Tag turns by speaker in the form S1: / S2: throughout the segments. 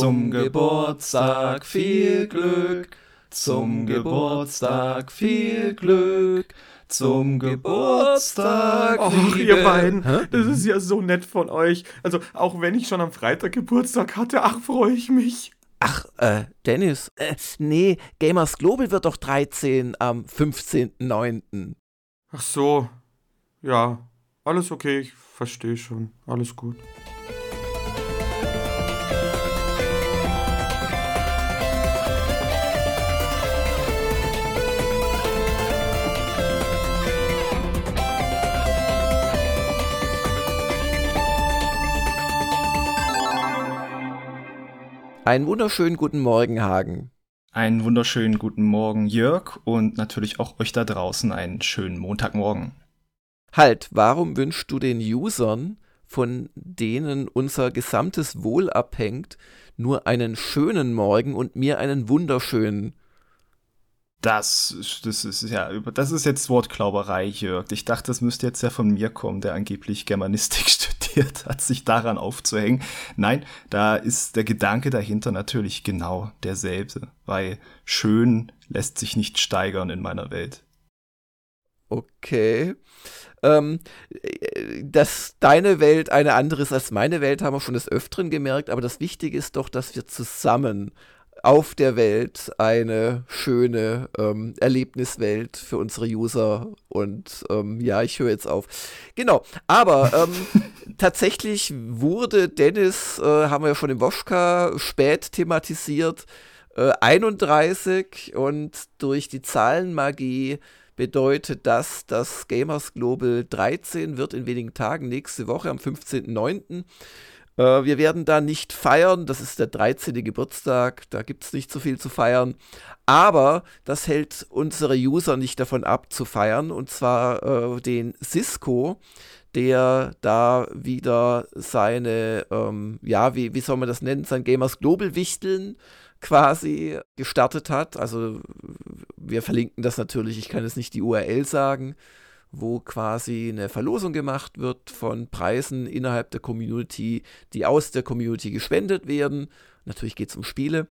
S1: Zum Geburtstag viel Glück, zum Geburtstag viel Glück, zum Geburtstag.
S2: Och, ihr beiden, das ist ja so nett von euch. Also, auch wenn ich schon am Freitag Geburtstag hatte, ach, freue ich mich.
S3: Ach, äh, Dennis, äh, nee, Gamers Global wird doch 13 am 15.09.
S2: Ach so, ja, alles okay, ich verstehe schon, alles gut.
S3: Einen wunderschönen guten Morgen, Hagen.
S1: Einen wunderschönen guten Morgen, Jörg, und natürlich auch euch da draußen einen schönen Montagmorgen.
S3: Halt, warum wünschst du den Usern, von denen unser gesamtes Wohl abhängt, nur einen schönen Morgen und mir einen wunderschönen?
S1: Das, das ist ja, das ist jetzt Wortklauberei, Jörg. Ich dachte, das müsste jetzt ja von mir kommen, der angeblich Germanistik studiert hat, sich daran aufzuhängen. Nein, da ist der Gedanke dahinter natürlich genau derselbe, weil schön lässt sich nicht steigern in meiner Welt.
S3: Okay. Ähm, dass deine Welt eine andere ist als meine Welt, haben wir schon des Öfteren gemerkt, aber das Wichtige ist doch, dass wir zusammen auf der Welt eine schöne ähm, Erlebniswelt für unsere User. Und ähm, ja, ich höre jetzt auf. Genau, aber ähm, tatsächlich wurde Dennis, äh, haben wir ja schon im Woschka spät thematisiert, äh, 31 und durch die Zahlenmagie bedeutet das, dass Gamers Global 13 wird in wenigen Tagen nächste Woche am 15.09. Äh, wir werden da nicht feiern, das ist der 13. Geburtstag, da gibt es nicht so viel zu feiern. Aber das hält unsere User nicht davon ab zu feiern, und zwar äh, den Cisco, der da wieder seine, ähm, ja, wie, wie soll man das nennen, sein Gamers Global Wichteln quasi gestartet hat. Also wir verlinken das natürlich, ich kann jetzt nicht die URL sagen wo quasi eine Verlosung gemacht wird von Preisen innerhalb der Community, die aus der Community gespendet werden. Natürlich geht es um Spiele.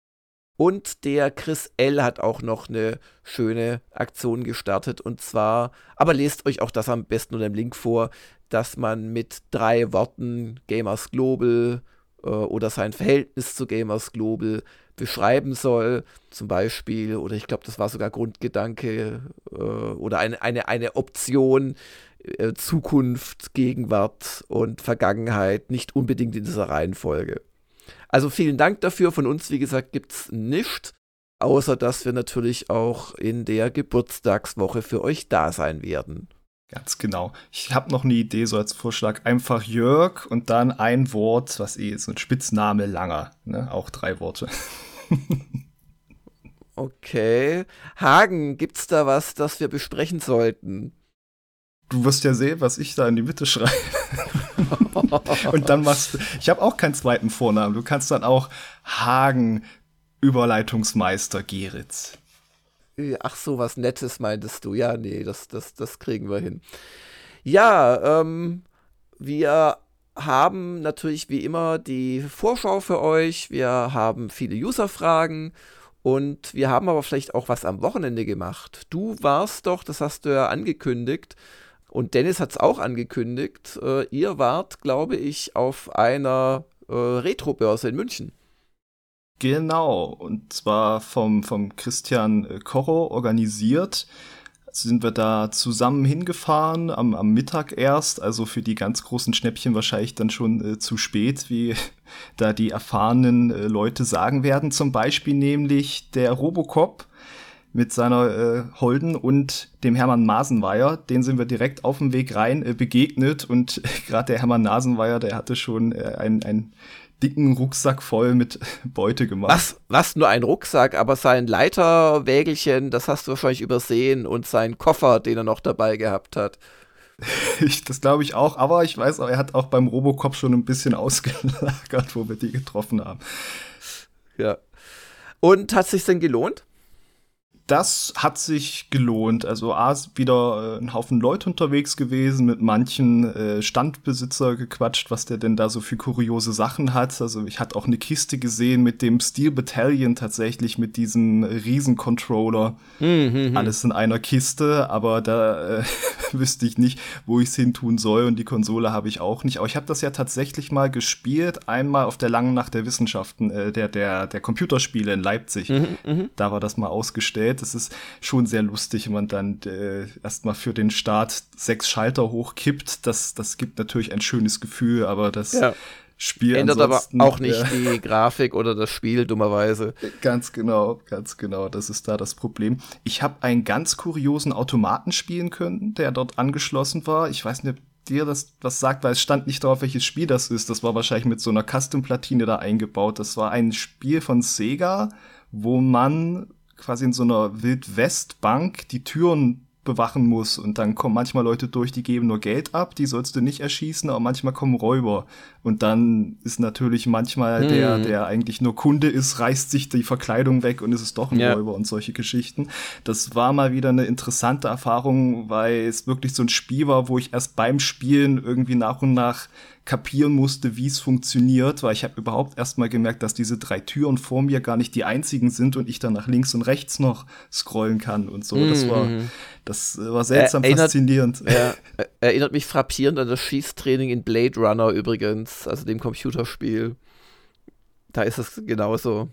S3: Und der Chris L. hat auch noch eine schöne Aktion gestartet. Und zwar, aber lest euch auch das am besten unter dem Link vor, dass man mit drei Worten Gamers Global äh, oder sein Verhältnis zu Gamers Global beschreiben soll, zum Beispiel, oder ich glaube, das war sogar Grundgedanke äh, oder eine, eine, eine Option, äh, Zukunft, Gegenwart und Vergangenheit, nicht unbedingt in dieser Reihenfolge. Also vielen Dank dafür. Von uns, wie gesagt, gibt es nichts, außer dass wir natürlich auch in der Geburtstagswoche für euch da sein werden.
S1: Ganz genau. Ich habe noch eine Idee so als Vorschlag. Einfach Jörg und dann ein Wort, was eh so ein Spitzname langer. Ne? Auch drei Worte.
S3: okay. Hagen, gibt's da was, das wir besprechen sollten?
S1: Du wirst ja sehen, was ich da in die Mitte schreibe. und dann machst du. Ich habe auch keinen zweiten Vornamen. Du kannst dann auch Hagen Überleitungsmeister Geritz.
S3: Ach so, was Nettes meintest du. Ja, nee, das, das, das kriegen wir hin. Ja, ähm, wir haben natürlich wie immer die Vorschau für euch. Wir haben viele User-Fragen und wir haben aber vielleicht auch was am Wochenende gemacht. Du warst doch, das hast du ja angekündigt, und Dennis hat es auch angekündigt, äh, ihr wart, glaube ich, auf einer äh, Retro-Börse in München.
S1: Genau, und zwar vom, vom Christian äh, Korro organisiert. Sind wir da zusammen hingefahren, am, am Mittag erst, also für die ganz großen Schnäppchen wahrscheinlich dann schon äh, zu spät, wie da die erfahrenen äh, Leute sagen werden. Zum Beispiel nämlich der Robocop mit seiner äh, Holden und dem Hermann Nasenweier. Den sind wir direkt auf dem Weg rein äh, begegnet und gerade der Hermann Nasenweier, der hatte schon äh, ein, ein dicken Rucksack voll mit Beute gemacht.
S3: Was, was nur ein Rucksack, aber sein Leiterwägelchen, das hast du wahrscheinlich übersehen und sein Koffer, den er noch dabei gehabt hat.
S1: Ich, das glaube ich auch, aber ich weiß auch, er hat auch beim Robocop schon ein bisschen ausgelagert, wo wir die getroffen haben.
S3: Ja. Und hat es sich denn gelohnt?
S1: Das hat sich gelohnt. Also A, wieder äh, ein Haufen Leute unterwegs gewesen, mit manchen äh, Standbesitzer gequatscht, was der denn da so für kuriose Sachen hat. Also ich hatte auch eine Kiste gesehen mit dem Steel Battalion tatsächlich, mit diesem Riesencontroller. Mhm, Alles in einer Kiste, aber da äh, wüsste ich nicht, wo ich es hin tun soll und die Konsole habe ich auch nicht. Aber ich habe das ja tatsächlich mal gespielt, einmal auf der langen Nacht der Wissenschaften, äh, der, der, der Computerspiele in Leipzig. Mhm, mhm. da war das mal ausgestellt. Das ist schon sehr lustig, wenn man dann äh, erstmal für den Start sechs Schalter hochkippt. Das, das gibt natürlich ein schönes Gefühl, aber das ja. Spiel
S3: ändert aber auch nicht ja. die Grafik oder das Spiel dummerweise.
S1: Ganz genau, ganz genau. Das ist da das Problem. Ich habe einen ganz kuriosen Automaten spielen können, der dort angeschlossen war. Ich weiß nicht, ob dir das was sagt, weil es stand nicht drauf, welches Spiel das ist. Das war wahrscheinlich mit so einer Custom-Platine da eingebaut. Das war ein Spiel von Sega, wo man quasi in so einer Wildwestbank die Türen bewachen muss. Und dann kommen manchmal Leute durch, die geben nur Geld ab, die sollst du nicht erschießen, aber manchmal kommen Räuber und dann ist natürlich manchmal hm. der, der eigentlich nur Kunde ist, reißt sich die Verkleidung weg und es ist doch ein ja. Räuber und solche Geschichten. Das war mal wieder eine interessante Erfahrung, weil es wirklich so ein Spiel war, wo ich erst beim Spielen irgendwie nach und nach kapieren musste, wie es funktioniert, weil ich habe überhaupt erst mal gemerkt, dass diese drei Türen vor mir gar nicht die einzigen sind und ich dann nach links und rechts noch scrollen kann und so. Das war, mhm. das war seltsam erinnert, faszinierend.
S3: Ja, erinnert mich frappierend an das Schießtraining in Blade Runner übrigens, also dem Computerspiel. Da ist es genauso.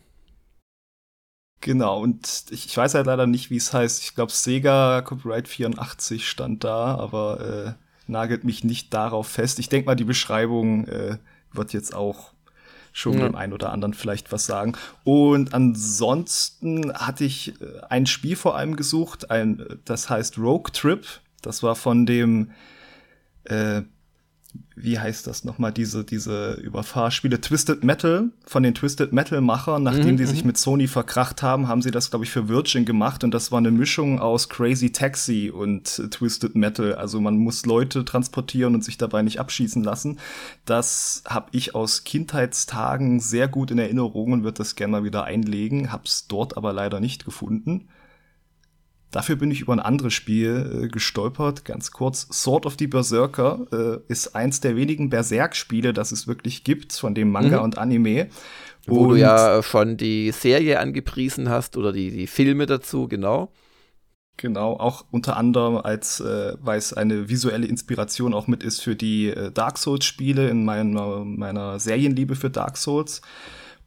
S1: Genau, und ich, ich weiß halt leider nicht, wie es heißt. Ich glaube, Sega Copyright 84 stand da, aber äh, nagelt mich nicht darauf fest. Ich denke mal, die Beschreibung äh, wird jetzt auch schon ja. dem einen oder anderen vielleicht was sagen. Und ansonsten hatte ich äh, ein Spiel vor allem gesucht, ein, das heißt Rogue Trip. Das war von dem äh, wie heißt das nochmal, diese, diese Überfahrspiele, Twisted Metal, von den Twisted Metal-Machern, nachdem mhm, die sich mhm. mit Sony verkracht haben, haben sie das, glaube ich, für Virgin gemacht und das war eine Mischung aus Crazy Taxi und Twisted Metal. Also man muss Leute transportieren und sich dabei nicht abschießen lassen. Das habe ich aus Kindheitstagen sehr gut in Erinnerung und würde das gerne mal wieder einlegen, hab's dort aber leider nicht gefunden. Dafür bin ich über ein anderes Spiel äh, gestolpert, ganz kurz. Sword of the Berserker äh, ist eins der wenigen Berserk-Spiele, das es wirklich gibt, von dem Manga mhm. und Anime.
S3: Wo und du ja schon die Serie angepriesen hast oder die, die Filme dazu, genau.
S1: Genau, auch unter anderem als, äh, weil es eine visuelle Inspiration auch mit ist für die äh, Dark Souls-Spiele in meiner, meiner Serienliebe für Dark Souls.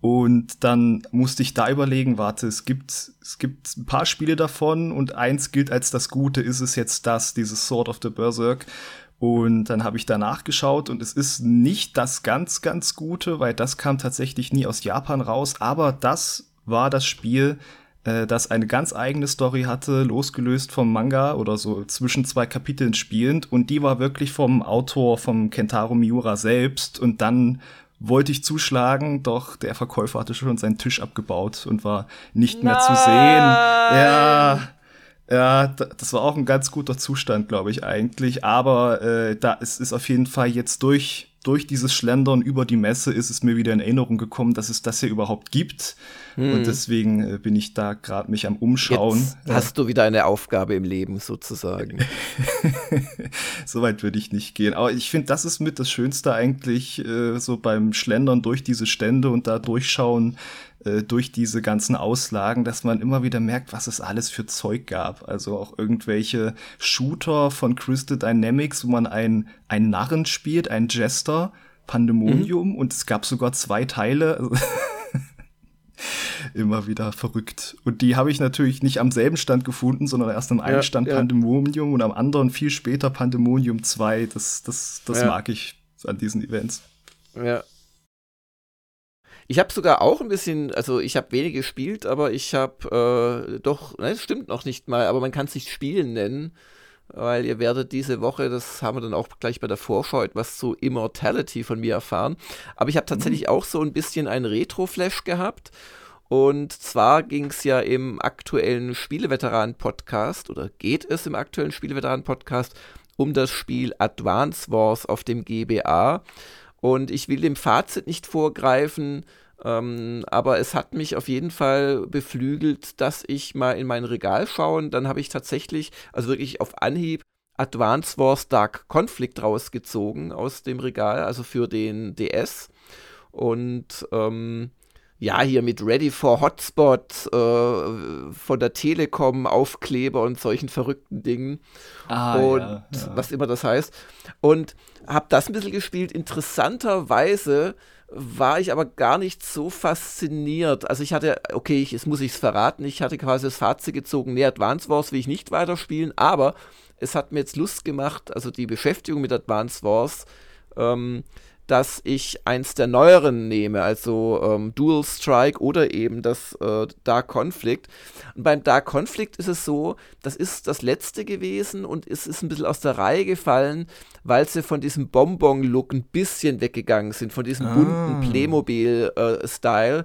S1: Und dann musste ich da überlegen, warte, es gibt, es gibt ein paar Spiele davon und eins gilt als das Gute, ist es jetzt das, dieses Sword of the Berserk. Und dann habe ich danach geschaut und es ist nicht das ganz, ganz Gute, weil das kam tatsächlich nie aus Japan raus, aber das war das Spiel, äh, das eine ganz eigene Story hatte, losgelöst vom Manga oder so zwischen zwei Kapiteln spielend. Und die war wirklich vom Autor, vom Kentaro Miura selbst. Und dann wollte ich zuschlagen, doch der Verkäufer hatte schon seinen Tisch abgebaut und war nicht Nein. mehr zu sehen. Ja, ja, das war auch ein ganz guter Zustand, glaube ich eigentlich. Aber äh, da ist es auf jeden Fall jetzt durch durch dieses Schlendern über die Messe ist es mir wieder in Erinnerung gekommen, dass es das hier überhaupt gibt. Hm. Und deswegen äh, bin ich da gerade mich am Umschauen. Jetzt
S3: hast du wieder eine Aufgabe im Leben sozusagen.
S1: Soweit würde ich nicht gehen. Aber ich finde, das ist mit das Schönste eigentlich, äh, so beim Schlendern durch diese Stände und da durchschauen, äh, durch diese ganzen Auslagen, dass man immer wieder merkt, was es alles für Zeug gab. Also auch irgendwelche Shooter von Crystal Dynamics, wo man einen, einen Narren spielt, einen Jester, Pandemonium mhm. und es gab sogar zwei Teile. immer wieder verrückt. Und die habe ich natürlich nicht am selben Stand gefunden, sondern erst am einen ja, Stand ja. Pandemonium und am anderen viel später Pandemonium 2. Das, das, das ja. mag ich an diesen Events.
S3: Ja, ich habe sogar auch ein bisschen, also ich habe wenig gespielt, aber ich habe äh, doch, ne, das stimmt noch nicht mal, aber man kann es nicht Spielen nennen, weil ihr werdet diese Woche, das haben wir dann auch gleich bei der Vorschau, etwas zu Immortality von mir erfahren. Aber ich habe tatsächlich mhm. auch so ein bisschen einen Retro-Flash gehabt. Und zwar ging es ja im aktuellen Spieleveteranen-Podcast oder geht es im aktuellen Spieleveteranen-Podcast um das Spiel Advance Wars auf dem GBA. Und ich will dem Fazit nicht vorgreifen, Ähm, aber es hat mich auf jeden Fall beflügelt, dass ich mal in mein Regal schaue. Und dann habe ich tatsächlich, also wirklich auf Anhieb, Advance Wars Dark Conflict rausgezogen aus dem Regal, also für den DS. Und ähm, ja, hier mit Ready for Hotspot äh, von der Telekom, Aufkleber und solchen verrückten Dingen. Ah, und ja, ja. was immer das heißt. Und habe das ein bisschen gespielt. Interessanterweise war ich aber gar nicht so fasziniert. Also ich hatte, okay, ich, jetzt muss ich es verraten, ich hatte quasi das Fazit gezogen, nee, Advance Wars will ich nicht weiterspielen, aber es hat mir jetzt Lust gemacht, also die Beschäftigung mit Advance Wars, ähm, dass ich eins der neueren nehme, also ähm, Dual Strike oder eben das äh, Dark Conflict. Und beim Dark Conflict ist es so, das ist das letzte gewesen und es ist ein bisschen aus der Reihe gefallen, weil sie von diesem Bonbon-Look ein bisschen weggegangen sind, von diesem ah. bunten Playmobil-Style. Äh,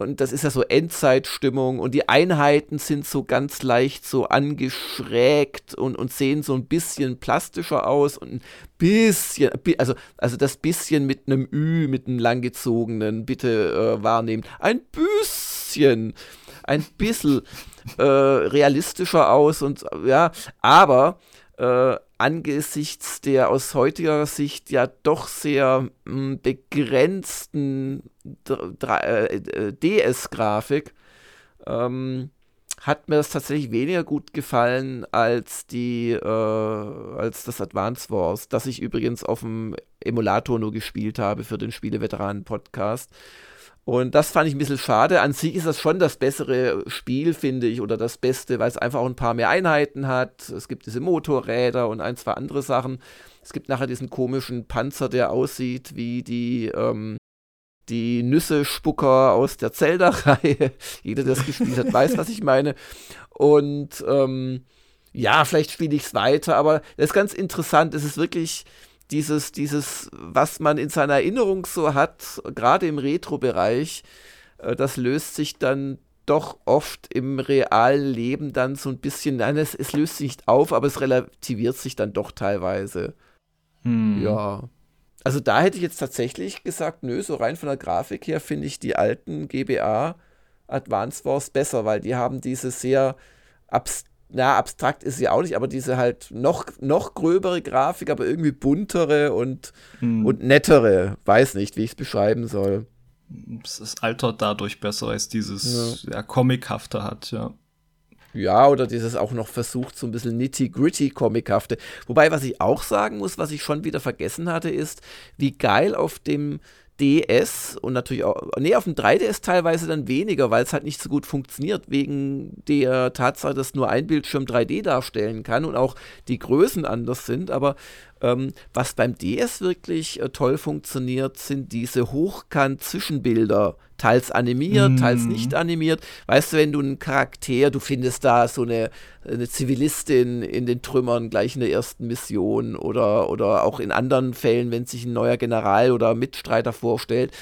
S3: und das ist ja so Endzeitstimmung und die Einheiten sind so ganz leicht so angeschrägt und, und sehen so ein bisschen plastischer aus und ein bisschen, also, also das bisschen mit einem Ü, mit einem langgezogenen, bitte äh, wahrnehmen. Ein bisschen, ein bisschen äh, realistischer aus und ja, aber äh, angesichts der aus heutiger Sicht ja doch sehr mh, hm, begrenzten äh, DS-Grafik ähm, hat mir das tatsächlich weniger gut gefallen als die äh, als das Advance Wars, das ich übrigens auf dem Emulator nur gespielt habe für den Spieleveteranen-Podcast. Und das fand ich ein bisschen schade. An sich ist das schon das bessere Spiel, finde ich, oder das Beste, weil es einfach auch ein paar mehr Einheiten hat. Es gibt diese Motorräder und ein, zwei andere Sachen. Es gibt nachher diesen komischen Panzer, der aussieht wie die, ähm, die Nüsse-Spucker aus der Zelda-Reihe. Jeder, der es gespielt hat, weiß, was ich meine. Und ähm, ja, vielleicht spiele ich es weiter, aber das ist ganz interessant. Es ist wirklich dieses, dieses, was man in seiner Erinnerung so hat, gerade im Retro-Bereich, äh, das löst sich dann doch oft im realen Leben dann so ein bisschen, nein, es, es löst sich nicht auf, aber es relativiert sich dann doch teilweise. Hm. Ja. Also da hätte ich jetzt tatsächlich gesagt, nö, so rein von der Grafik her finde ich die alten GBA Advance Wars besser, weil die haben diese sehr abs na, abstrakt ist sie auch nicht, aber diese halt noch, noch gröbere Grafik, aber irgendwie buntere und, hm. und nettere. Weiß nicht, wie ich es beschreiben soll.
S1: Es altert dadurch besser, als dieses ja. ja comichafte hat, ja.
S3: Ja, oder dieses auch noch versucht, so ein bisschen nitty-gritty comichafte. Wobei, was ich auch sagen muss, was ich schon wieder vergessen hatte, ist, wie geil auf dem DS und natürlich auch, nee, auf dem 3DS teilweise dann weniger, weil es halt nicht so gut funktioniert, wegen der Tatsache, dass nur ein Bildschirm 3D darstellen kann und auch die Größen anders sind. Aber ähm, was beim DS wirklich äh, toll funktioniert, sind diese Hochkant-Zwischenbilder. Teils animiert, mm. teils nicht animiert. Weißt du, wenn du einen Charakter, du findest da so eine, eine Zivilistin in den Trümmern gleich in der ersten Mission oder, oder auch in anderen Fällen, wenn sich ein neuer General oder Mitstreiter vorstellt,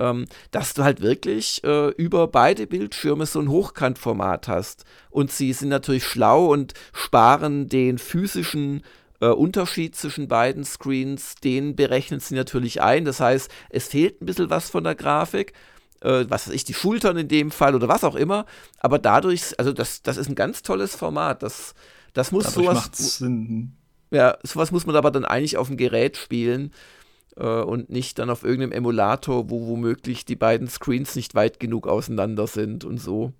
S3: ähm, dass du halt wirklich äh, über beide Bildschirme so ein Hochkantformat hast. Und sie sind natürlich schlau und sparen den physischen äh, Unterschied zwischen beiden Screens, den berechnen sie natürlich ein. Das heißt, es fehlt ein bisschen was von der Grafik. Äh, was weiß ich, die Schultern in dem Fall oder was auch immer. Aber dadurch, also das, das ist ein ganz tolles Format. Das, das muss dadurch sowas. Sinn. Ja, sowas muss man aber dann eigentlich auf dem Gerät spielen äh, und nicht dann auf irgendeinem Emulator, wo womöglich die beiden Screens nicht weit genug auseinander sind und so.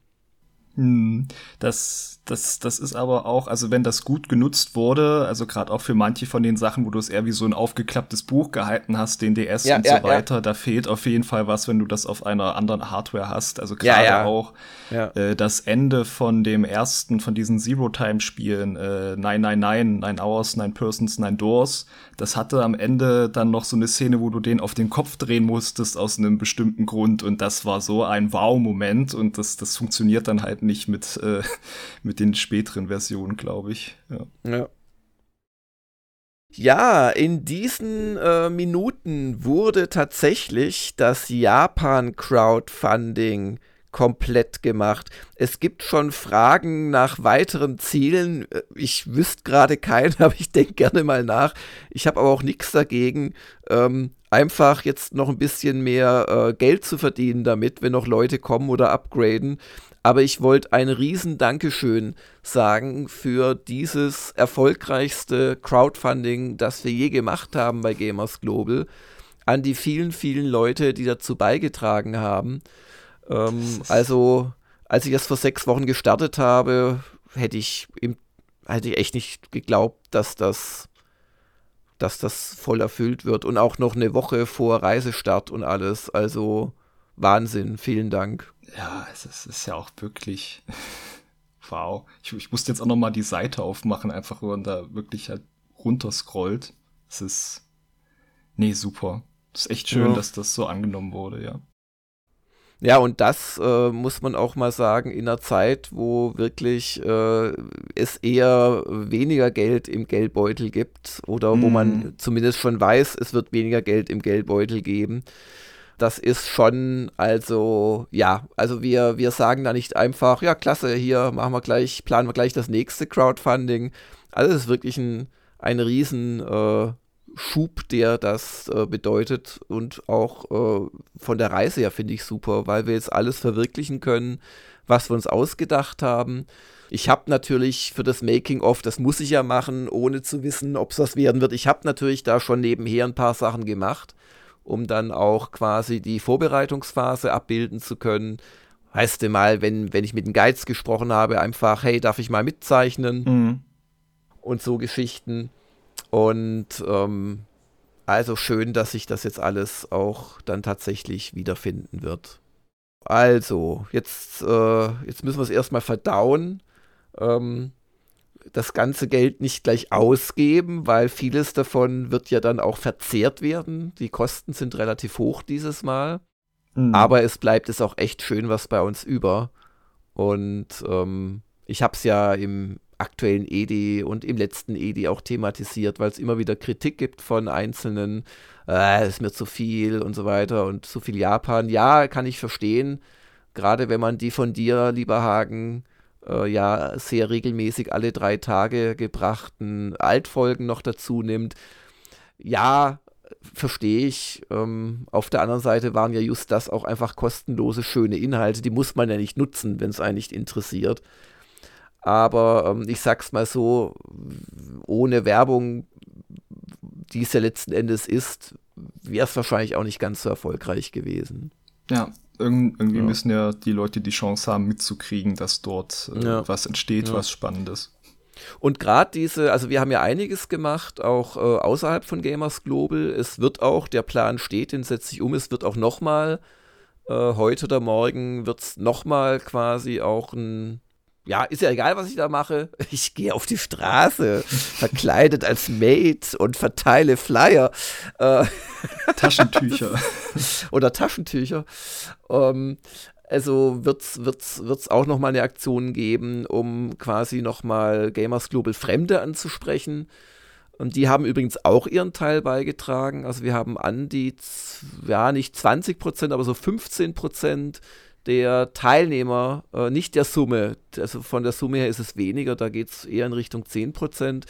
S1: Hm, das, das, das ist aber auch, also wenn das gut genutzt wurde, also gerade auch für manche von den Sachen, wo du es eher wie so ein aufgeklapptes Buch gehalten hast, den DS ja, und ja, so weiter, ja. da fehlt auf jeden Fall was, wenn du das auf einer anderen Hardware hast. Also gerade auch äh, das Ende von dem ersten, von diesen Zero-Time-Spielen, äh, 999, 9 Hours, 9 Persons, 9 Doors, das hatte am Ende dann noch so eine Szene, wo du den auf den Kopf drehen musstest aus einem bestimmten Grund und das war so ein Wow-Moment und das, das funktioniert dann halt nicht nicht mit, äh, mit den späteren Versionen, glaube ich. Ja.
S3: ja. Ja, in diesen äh, Minuten wurde tatsächlich das Japan-Crowdfunding komplett gemacht. Es gibt schon Fragen nach weiteren Zielen. Ich wüsste gerade keinen, aber ich denke gerne mal nach. Ich habe aber auch nichts dagegen, ähm, einfach jetzt noch ein bisschen mehr äh, Geld zu verdienen damit, wenn noch Leute kommen oder upgraden. Aber ich wollte ein riesen Dankeschön sagen für dieses erfolgreichste Crowdfunding, das wir je gemacht haben bei Gamers Global. An die vielen, vielen Leute, die dazu beigetragen haben. Ähm, also, als ich das vor sechs Wochen gestartet habe, hätte ich, im, hätte ich echt nicht geglaubt, dass das, dass das voll erfüllt wird. Und auch noch eine Woche vor Reisestart und alles. Also Wahnsinn, vielen Dank
S1: ja, es ist, ist ja auch wirklich wow. Ich, ich musste jetzt auch noch mal die Seite aufmachen, einfach wo man da wirklich halt runterscrollt. Es ist, nee, super. Es ist echt schön, ja. dass das so angenommen wurde, ja.
S3: Ja, und das äh, muss man auch mal sagen, in einer Zeit, wo wirklich äh, es eher weniger Geld im Geldbeutel gibt oder mm. wo man mhm. zumindest schon weiß, es wird weniger Geld im Geldbeutel geben das ist schon, also, ja, also wir, wir sagen da nicht einfach, ja, klasse, hier machen wir gleich, planen wir gleich das nächste Crowdfunding. Also es ist wirklich ein, ein riesen äh, der das äh, bedeutet und auch äh, von der Reise her finde ich super, weil wir jetzt alles verwirklichen können, was wir uns ausgedacht haben. Ich habe natürlich für das Making-of, das muss ich ja machen, ohne zu wissen, ob es das werden wird. Ich habe natürlich da schon nebenher ein paar Sachen gemacht um dann auch quasi die Vorbereitungsphase abbilden zu können. Heißt du mal, wenn, wenn ich mit den Guides gesprochen habe, einfach, hey, darf ich mal mitzeichnen? Mhm. Und so Geschichten. Und ähm, also schön, dass sich das jetzt alles auch dann tatsächlich wiederfinden wird. Also, jetzt, äh, jetzt müssen wir es erstmal verdauen. Ähm, das ganze Geld nicht gleich ausgeben, weil vieles davon wird ja dann auch verzehrt werden. Die Kosten sind relativ hoch dieses Mal. Mhm. Aber es bleibt es auch echt schön was bei uns über. Und ähm, ich habe es ja im aktuellen EDI und im letzten EDI auch thematisiert, weil es immer wieder Kritik gibt von einzelnen, äh, ist mir zu viel und so weiter und zu viel Japan. Ja, kann ich verstehen. Gerade wenn man die von dir, lieber Hagen, äh, ja sehr regelmäßig alle drei Tage gebrachten Altfolgen noch dazu nimmt. Ja, verstehe ich. Ähm, auf der anderen Seite waren ja just das auch einfach kostenlose, schöne Inhalte. Die muss man ja nicht nutzen, wenn es einen nicht interessiert. Aber ähm, ich sag's mal so, ohne Werbung, die es ja letzten Endes ist, wäre es wahrscheinlich auch nicht ganz so erfolgreich gewesen.
S1: Ja, Irgend, irgendwie ja. müssen ja die Leute die Chance haben, mitzukriegen, dass dort äh, ja. was entsteht, ja. was Spannendes.
S3: Und gerade diese, also wir haben ja einiges gemacht, auch äh, außerhalb von Gamers Global. Es wird auch, der Plan steht, den setze ich um, es wird auch nochmal, äh, heute oder morgen wird es nochmal quasi auch ein ja, ist ja egal, was ich da mache. Ich gehe auf die Straße, verkleidet als Maid und verteile Flyer.
S1: Äh, Taschentücher.
S3: Oder Taschentücher. Ähm, also wird es wird's, wird's auch noch mal eine Aktion geben, um quasi noch mal Gamers Global Fremde anzusprechen. Und die haben übrigens auch ihren Teil beigetragen. Also wir haben an die, ja, nicht 20 Prozent, aber so 15 Prozent der Teilnehmer, äh, nicht der Summe, also von der Summe her ist es weniger, da geht es eher in Richtung 10%,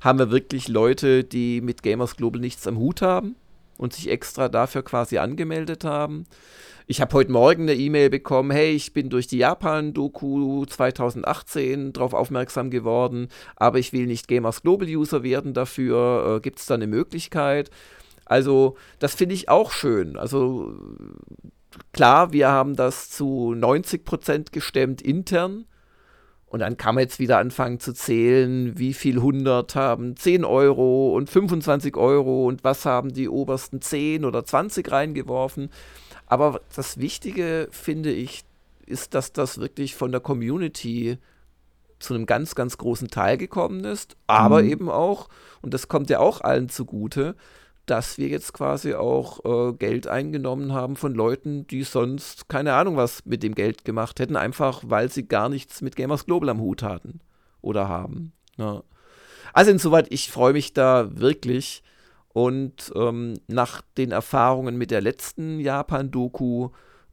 S3: haben wir wirklich Leute, die mit Gamers Global nichts am Hut haben und sich extra dafür quasi angemeldet haben. Ich habe heute Morgen eine E-Mail bekommen, hey, ich bin durch die Japan-Doku 2018 darauf aufmerksam geworden, aber ich will nicht Gamers Global User werden dafür. Äh, Gibt es da eine Möglichkeit? Also, das finde ich auch schön. Also, klar, wir haben das zu 90 Prozent gestemmt intern. Und dann kann man jetzt wieder anfangen zu zählen, wie viel 100 haben 10 Euro und 25 Euro und was haben die obersten 10 oder 20 reingeworfen. Aber das Wichtige, finde ich, ist, dass das wirklich von der Community zu einem ganz, ganz großen Teil gekommen ist. Aber mhm. eben auch, und das kommt ja auch allen zugute, dass wir jetzt quasi auch äh, Geld eingenommen haben von Leuten, die sonst keine Ahnung was mit dem Geld gemacht hätten, einfach weil sie gar nichts mit Gamers Global am Hut hatten oder haben. Ja. Also insoweit, ich freue mich da wirklich. Und ähm, nach den Erfahrungen mit der letzten Japan-Doku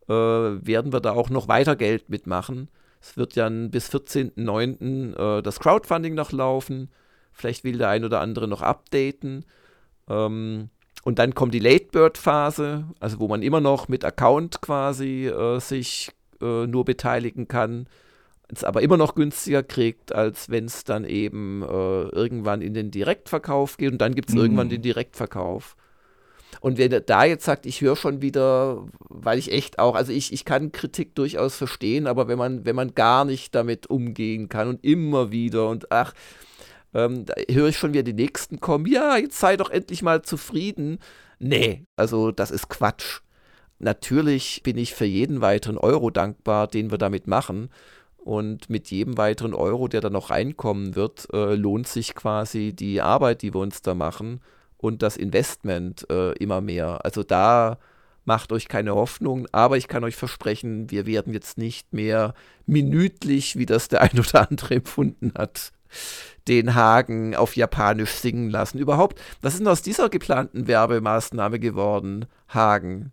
S3: äh, werden wir da auch noch weiter Geld mitmachen. Es wird ja bis 14.09. Äh, das Crowdfunding noch laufen. Vielleicht will der ein oder andere noch updaten. Ähm, und dann kommt die Late Bird Phase, also wo man immer noch mit Account quasi äh, sich äh, nur beteiligen kann, es aber immer noch günstiger kriegt, als wenn es dann eben äh, irgendwann in den Direktverkauf geht und dann gibt es mhm. irgendwann den Direktverkauf. Und wenn er da jetzt sagt, ich höre schon wieder, weil ich echt auch, also ich, ich kann Kritik durchaus verstehen, aber wenn man, wenn man gar nicht damit umgehen kann und immer wieder und ach, ähm, höre ich schon wieder die Nächsten kommen, ja, jetzt sei doch endlich mal zufrieden. Nee, also das ist Quatsch. Natürlich bin ich für jeden weiteren Euro dankbar, den wir damit machen. Und mit jedem weiteren Euro, der da noch reinkommen wird, äh, lohnt sich quasi die Arbeit, die wir uns da machen und das Investment äh, immer mehr. Also da macht euch keine Hoffnung, aber ich kann euch versprechen, wir werden jetzt nicht mehr minütlich, wie das der ein oder andere empfunden hat, den Hagen auf Japanisch singen lassen. Überhaupt, was ist denn aus dieser geplanten Werbemaßnahme geworden, Hagen?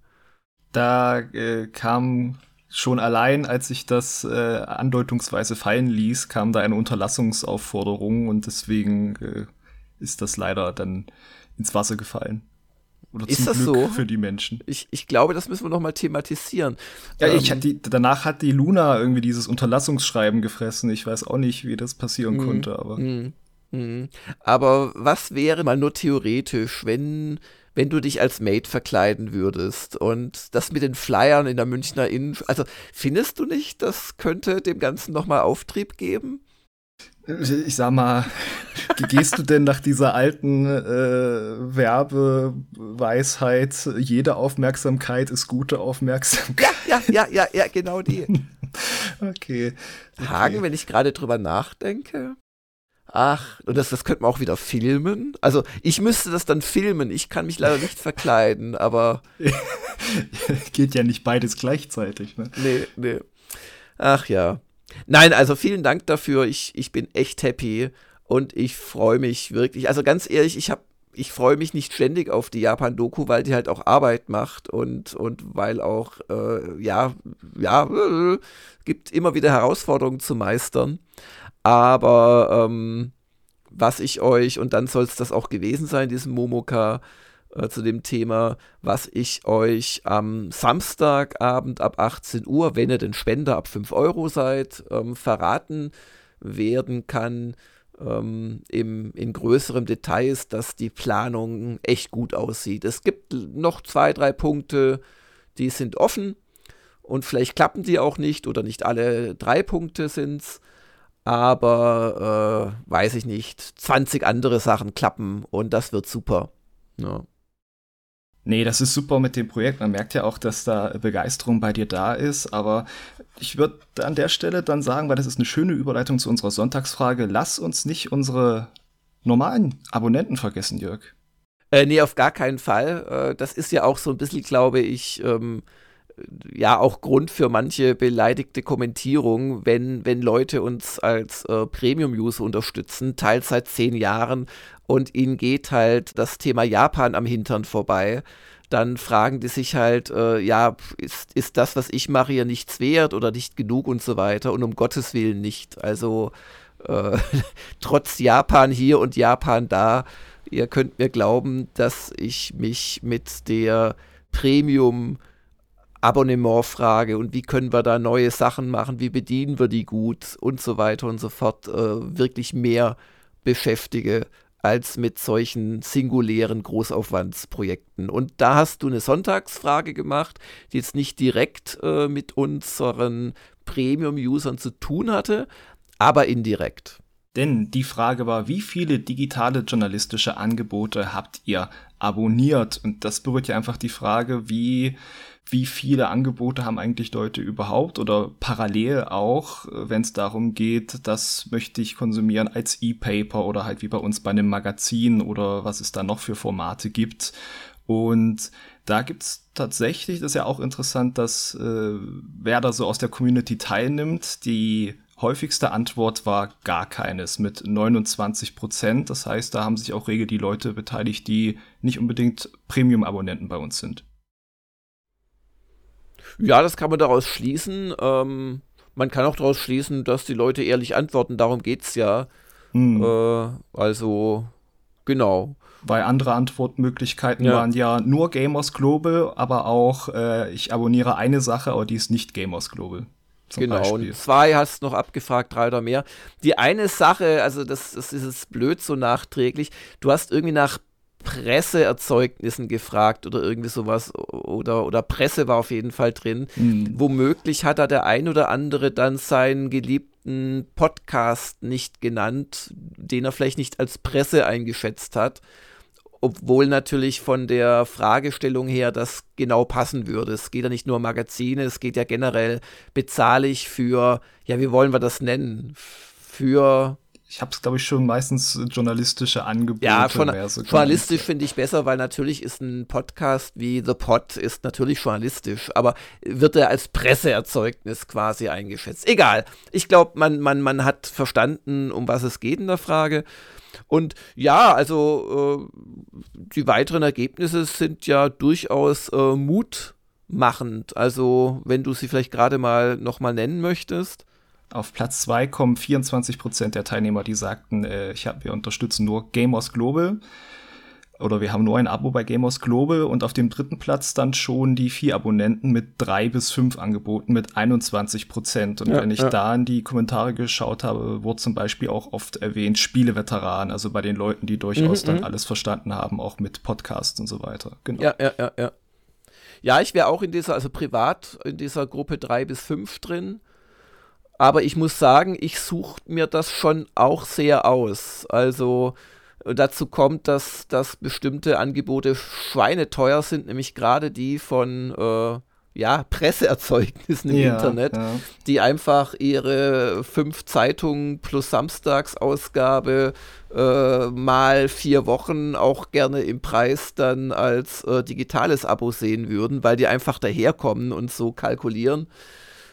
S1: Da äh, kam schon allein, als ich das äh, andeutungsweise fallen ließ, kam da eine Unterlassungsaufforderung und deswegen äh, ist das leider dann ins Wasser gefallen.
S3: Oder ist das Glück so? für die Menschen. Ich, ich glaube, das müssen wir noch mal thematisieren.
S1: Ja, ähm, ich die, danach hat die Luna irgendwie dieses Unterlassungsschreiben gefressen. Ich weiß auch nicht, wie das passieren mm, konnte, aber. Mm,
S3: mm. Aber was wäre mal nur theoretisch, wenn, wenn du dich als Maid verkleiden würdest und das mit den Flyern in der Münchner Innen. Also findest du nicht, das könnte dem Ganzen noch mal Auftrieb geben?
S1: Ich sag mal, gehst du denn nach dieser alten äh, Werbeweisheit, jede Aufmerksamkeit ist gute Aufmerksamkeit?
S3: Ja, ja, ja, ja, ja genau die.
S1: okay.
S3: Hagen, okay. wenn ich gerade drüber nachdenke. Ach, und das, das könnte man auch wieder filmen. Also ich müsste das dann filmen. Ich kann mich leider nicht verkleiden, aber.
S1: Geht ja nicht beides gleichzeitig, ne?
S3: Nee, nee. Ach ja. Nein, also vielen Dank dafür. Ich, ich bin echt happy und ich freue mich wirklich. Also ganz ehrlich, ich habe ich freue mich nicht ständig auf die Japan-Doku, weil die halt auch Arbeit macht und, und weil auch, äh, ja, ja, äh, gibt immer wieder Herausforderungen zu meistern. Aber ähm, was ich euch, und dann soll es das auch gewesen sein, diesem Momoka, äh, zu dem Thema, was ich euch am Samstagabend ab 18 Uhr, wenn ihr den Spender ab 5 Euro seid, ähm, verraten werden kann. Ähm, im, in größerem Detail ist, dass die Planung echt gut aussieht. Es gibt noch zwei, drei Punkte, die sind offen und vielleicht klappen die auch nicht oder nicht alle drei Punkte sind es aber äh, weiß ich nicht, 20 andere Sachen klappen und das wird super. Ja.
S1: Nee, das ist super mit dem Projekt. Man merkt ja auch, dass da Begeisterung bei dir da ist. Aber ich würde an der Stelle dann sagen, weil das ist eine schöne Überleitung zu unserer Sonntagsfrage, lass uns nicht unsere normalen Abonnenten vergessen, Jörg.
S3: Äh, nee, auf gar keinen Fall. Äh, das ist ja auch so ein bisschen, glaube ich, ähm, ja auch Grund für manche beleidigte Kommentierung, wenn, wenn Leute uns als äh, Premium-User unterstützen, teils seit zehn Jahren und ihnen geht halt das Thema Japan am Hintern vorbei, dann fragen die sich halt, äh, ja, ist, ist das, was ich mache, hier nichts wert oder nicht genug und so weiter und um Gottes Willen nicht. Also äh, trotz Japan hier und Japan da, ihr könnt mir glauben, dass ich mich mit der Premium- Abonnementfrage und wie können wir da neue Sachen machen, wie bedienen wir die gut und so weiter und so fort, äh, wirklich mehr beschäftige als mit solchen singulären Großaufwandsprojekten. Und da hast du eine Sonntagsfrage gemacht, die jetzt nicht direkt äh, mit unseren Premium-Usern zu tun hatte, aber indirekt.
S1: Denn die Frage war, wie viele digitale journalistische Angebote habt ihr abonniert? Und das berührt ja einfach die Frage, wie wie viele Angebote haben eigentlich Leute überhaupt oder parallel auch, wenn es darum geht, das möchte ich konsumieren als E-Paper oder halt wie bei uns bei einem Magazin oder was es da noch für Formate gibt. Und da gibt's tatsächlich, das ist ja auch interessant, dass äh, wer da so aus der Community teilnimmt, die häufigste Antwort war gar keines mit 29 Prozent. Das heißt, da haben sich auch regel die Leute beteiligt, die nicht unbedingt Premium-Abonnenten bei uns sind.
S3: Ja, das kann man daraus schließen. Ähm, man kann auch daraus schließen, dass die Leute ehrlich antworten. Darum geht es ja. Mhm. Äh, also, genau.
S1: Weil andere Antwortmöglichkeiten
S3: Ja.
S1: waren ja nur Gamers Global, aber auch äh, ich abonniere eine Sache, aber die ist nicht Gamers Global.
S3: Genau,
S1: Beispiel.
S3: und zwei hast noch abgefragt, drei oder mehr. Die eine Sache, also das, das ist jetzt blöd so nachträglich, du hast irgendwie nach Presseerzeugnissen gefragt oder irgendwie sowas oder, oder Presse war auf jeden Fall drin.
S1: Hm.
S3: Womöglich hat da der ein oder andere dann seinen geliebten Podcast nicht genannt, den er vielleicht nicht als Presse eingeschätzt hat. Obwohl natürlich von der Fragestellung her das genau passen würde. Es geht ja nicht nur um Magazine, es geht ja generell, bezahle ich für, ja, wie wollen wir das nennen? Für
S1: Ich habe es, glaube ich, schon meistens journalistische Angebote.
S3: ja,
S1: so
S3: journalistisch finde ich besser, weil natürlich ist ein Podcast wie The Pod ist natürlich journalistisch, aber wird er als Presseerzeugnis quasi eingeschätzt. Egal. Ich glaube, man, man, man hat verstanden, um was es geht in der Frage. Und ja, also äh, die weiteren Ergebnisse sind ja durchaus äh, mutmachend. Also, wenn du sie vielleicht gerade mal nochmal nennen möchtest.
S1: Auf Platz zwei kommen 24 Prozent der Teilnehmer, die sagten, äh, ich hab, wir unterstützen nur Gamers Global. Oder wir haben nur ein Abo bei Gamers Global und auf dem dritten Platz dann schon die vier Abonnenten mit drei bis fünf Angeboten mit 21 Prozent. Und
S3: Ja,
S1: wenn ich
S3: ja.
S1: da in die Kommentare geschaut habe, wurde zum Beispiel auch oft erwähnt Spieleveteran, also bei den Leuten, die durchaus
S3: Mhm,
S1: dann
S3: mhm.
S1: alles verstanden haben, auch mit Podcasts und so weiter. Genau.
S3: Ja, ja, ja, ja. Ja, ich wäre auch in dieser, also privat in dieser Gruppe 3 bis 5 drin. Aber ich muss sagen, ich suche mir das schon auch sehr aus. Also äh, dazu kommt, dass, dass bestimmte Angebote schweineteuer sind, nämlich gerade die von äh, ja, Presseerzeugnissen im
S1: Ja,
S3: Internet
S1: ja.
S3: die einfach ihre fünf Zeitungen plus Samstagsausgabe äh, mal vier Wochen auch gerne im Preis dann als äh, digitales Abo sehen würden, weil die einfach daherkommen und so kalkulieren.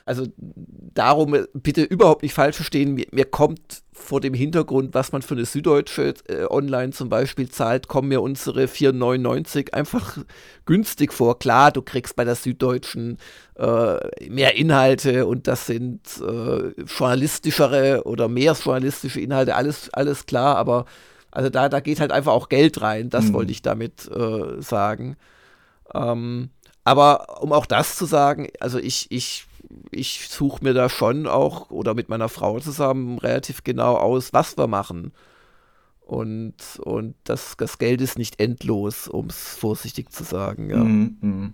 S3: Also darum äh, bitte überhaupt nicht falsch verstehen. Mir, mir kommt vor dem Hintergrund, was man für eine Süddeutsche äh, online zum Beispiel zahlt, kommen mir unsere 4,99 einfach günstig vor. Klar, du kriegst bei der Süddeutschen äh, mehr Inhalte und das sind äh, journalistischere oder mehr journalistische Inhalte, alles, alles klar, aber also da, da geht halt einfach auch Geld rein, das
S1: Mhm.
S3: wollte ich damit äh, sagen. Ähm, aber um auch das zu sagen, also ich, ich, ich suche mir da schon auch oder mit meiner Frau zusammen relativ genau aus, was wir machen. Und, und das, das Geld ist nicht endlos, um es vorsichtig zu sagen. Ja.
S1: Mhm, mhm.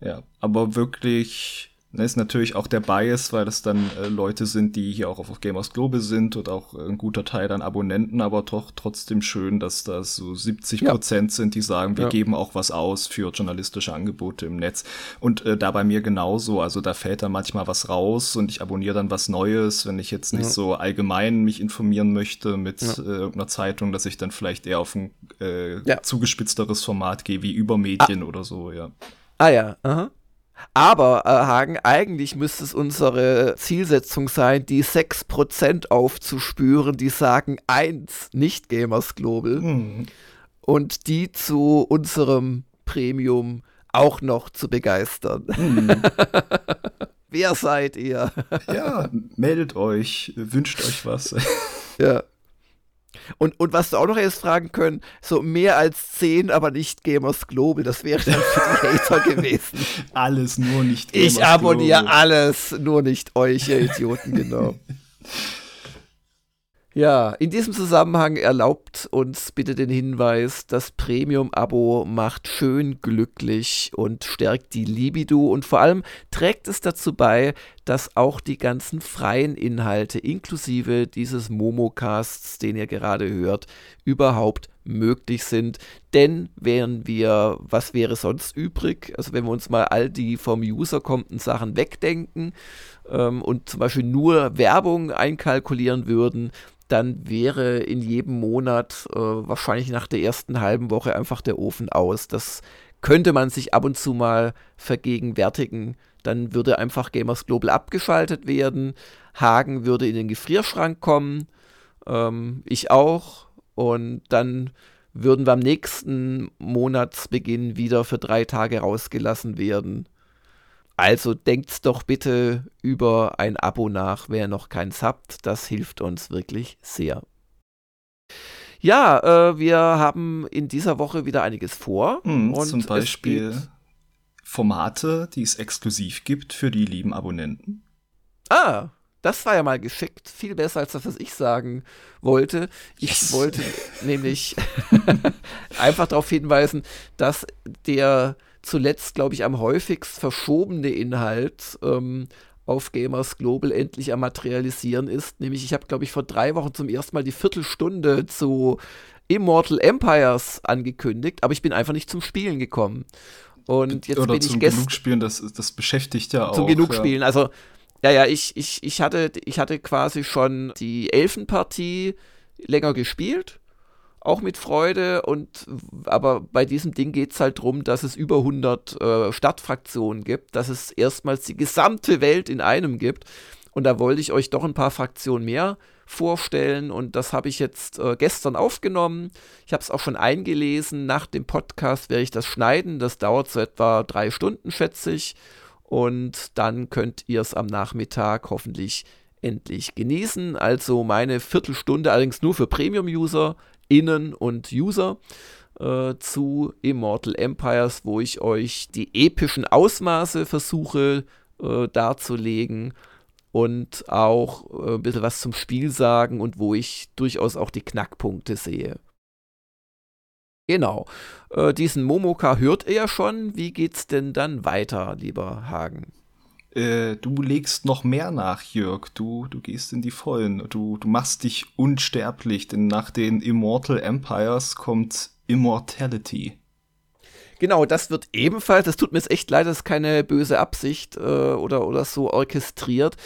S1: Ja, aber wirklich, ne, ist natürlich auch der Bias, weil das dann äh, Leute sind, die hier auch auf Gamers Global sind und auch ein guter Teil dann Abonnenten, aber doch trotzdem schön, dass das so 70
S3: Ja.
S1: Prozent sind, die sagen, wir
S3: Ja.
S1: geben auch was aus für journalistische Angebote im Netz. Und äh, da bei mir genauso, also da fällt dann manchmal was raus und ich abonniere dann was Neues, wenn ich jetzt nicht
S3: Ja.
S1: so allgemein mich informieren möchte mit
S3: Ja.
S1: äh, irgendeiner Zeitung, dass ich dann vielleicht eher auf ein äh,
S3: Ja.
S1: zugespitzteres Format gehe, wie Übermedien oder so, ja.
S3: Ah ja, aha. Aber, äh, Hagen, eigentlich müsste es unsere Zielsetzung sein, die 6% aufzuspüren, die sagen, eins, nicht Gamers Global,
S1: Hm.
S3: und die zu unserem Premium auch noch zu begeistern.
S1: Hm.
S3: Wer seid ihr?
S1: Ja, meldet euch, wünscht euch was.
S3: ja. Und, und was du auch noch erst fragen können, so mehr als 10, aber nicht Gamers Global, das wäre dann für die Hater gewesen.
S1: Alles nur nicht
S3: Ich
S1: Gamers
S3: abonniere
S1: Global.
S3: alles, nur nicht euch, ihr Idioten, genau. Ja, in diesem Zusammenhang erlaubt uns bitte den Hinweis, das Premium-Abo macht schön glücklich und stärkt die Libido und vor allem trägt es dazu bei, dass auch die ganzen freien Inhalte inklusive dieses Momocasts, den ihr gerade hört, überhaupt möglich sind. Denn wären wir, was wäre sonst übrig? Also wenn wir uns mal all die vom User kommenden Sachen wegdenken ähm, und zum Beispiel nur Werbung einkalkulieren würden, dann wäre in jedem Monat äh, wahrscheinlich nach der ersten halben Woche einfach der Ofen aus. Das könnte man sich ab und zu mal vergegenwärtigen. Dann würde einfach Gamers Global abgeschaltet werden. Hagen würde in den Gefrierschrank kommen. Ähm, ich auch. Und dann würden wir am nächsten Monatsbeginn wieder für drei Tage rausgelassen werden. Also denkt doch bitte über ein Abo nach, wer noch keins habt. Das hilft uns wirklich sehr. Ja, äh, wir haben in dieser Woche wieder einiges vor.
S1: Mhm, zum Beispiel Formate, die es exklusiv gibt für die lieben Abonnenten.
S3: Ah, das war ja mal geschickt. Viel besser als das, was ich sagen wollte. Ich yes. wollte nämlich einfach darauf hinweisen, dass der zuletzt, glaube ich, am häufigst verschobene Inhalt ähm, auf Gamers Global endlich am Materialisieren ist. Nämlich, ich habe, glaube ich, vor drei Wochen zum ersten Mal die Viertelstunde zu Immortal Empires angekündigt, aber ich bin einfach nicht zum Spielen gekommen. Und jetzt
S1: Oder
S3: bin
S1: zum
S3: ich gestern.
S1: Genug spielen, das, das beschäftigt ja auch.
S3: Zum Genug spielen. Also ja, ja, ich, ich, ich, hatte, ich hatte quasi schon die Elfenpartie länger gespielt, auch mit Freude. Und aber bei diesem Ding geht es halt darum, dass es über 100 äh, Stadtfraktionen gibt, dass es erstmals die gesamte Welt in einem gibt. Und da wollte ich euch doch ein paar Fraktionen mehr vorstellen und das habe ich jetzt äh, gestern aufgenommen. Ich habe es auch schon eingelesen. Nach dem Podcast werde ich das schneiden. Das dauert so etwa drei Stunden, schätze ich und dann könnt ihr es am Nachmittag hoffentlich endlich genießen. Also meine Viertelstunde allerdings nur für Premium-User, Innen und User äh, zu Immortal Empires, wo ich euch die epischen Ausmaße versuche äh, darzulegen und auch äh, ein bisschen was zum Spiel sagen und wo ich durchaus auch die Knackpunkte sehe. Genau. Äh, diesen Momoka hört er ja schon. Wie geht's denn dann weiter, lieber Hagen?
S1: Äh, du legst noch mehr nach, Jörg. Du, du gehst in die Vollen. Du, du machst dich unsterblich, denn nach den Immortal Empires kommt Immortality.
S3: Genau, das wird ebenfalls, es tut mir jetzt echt leid, das ist keine böse Absicht äh, oder, oder so orchestriert,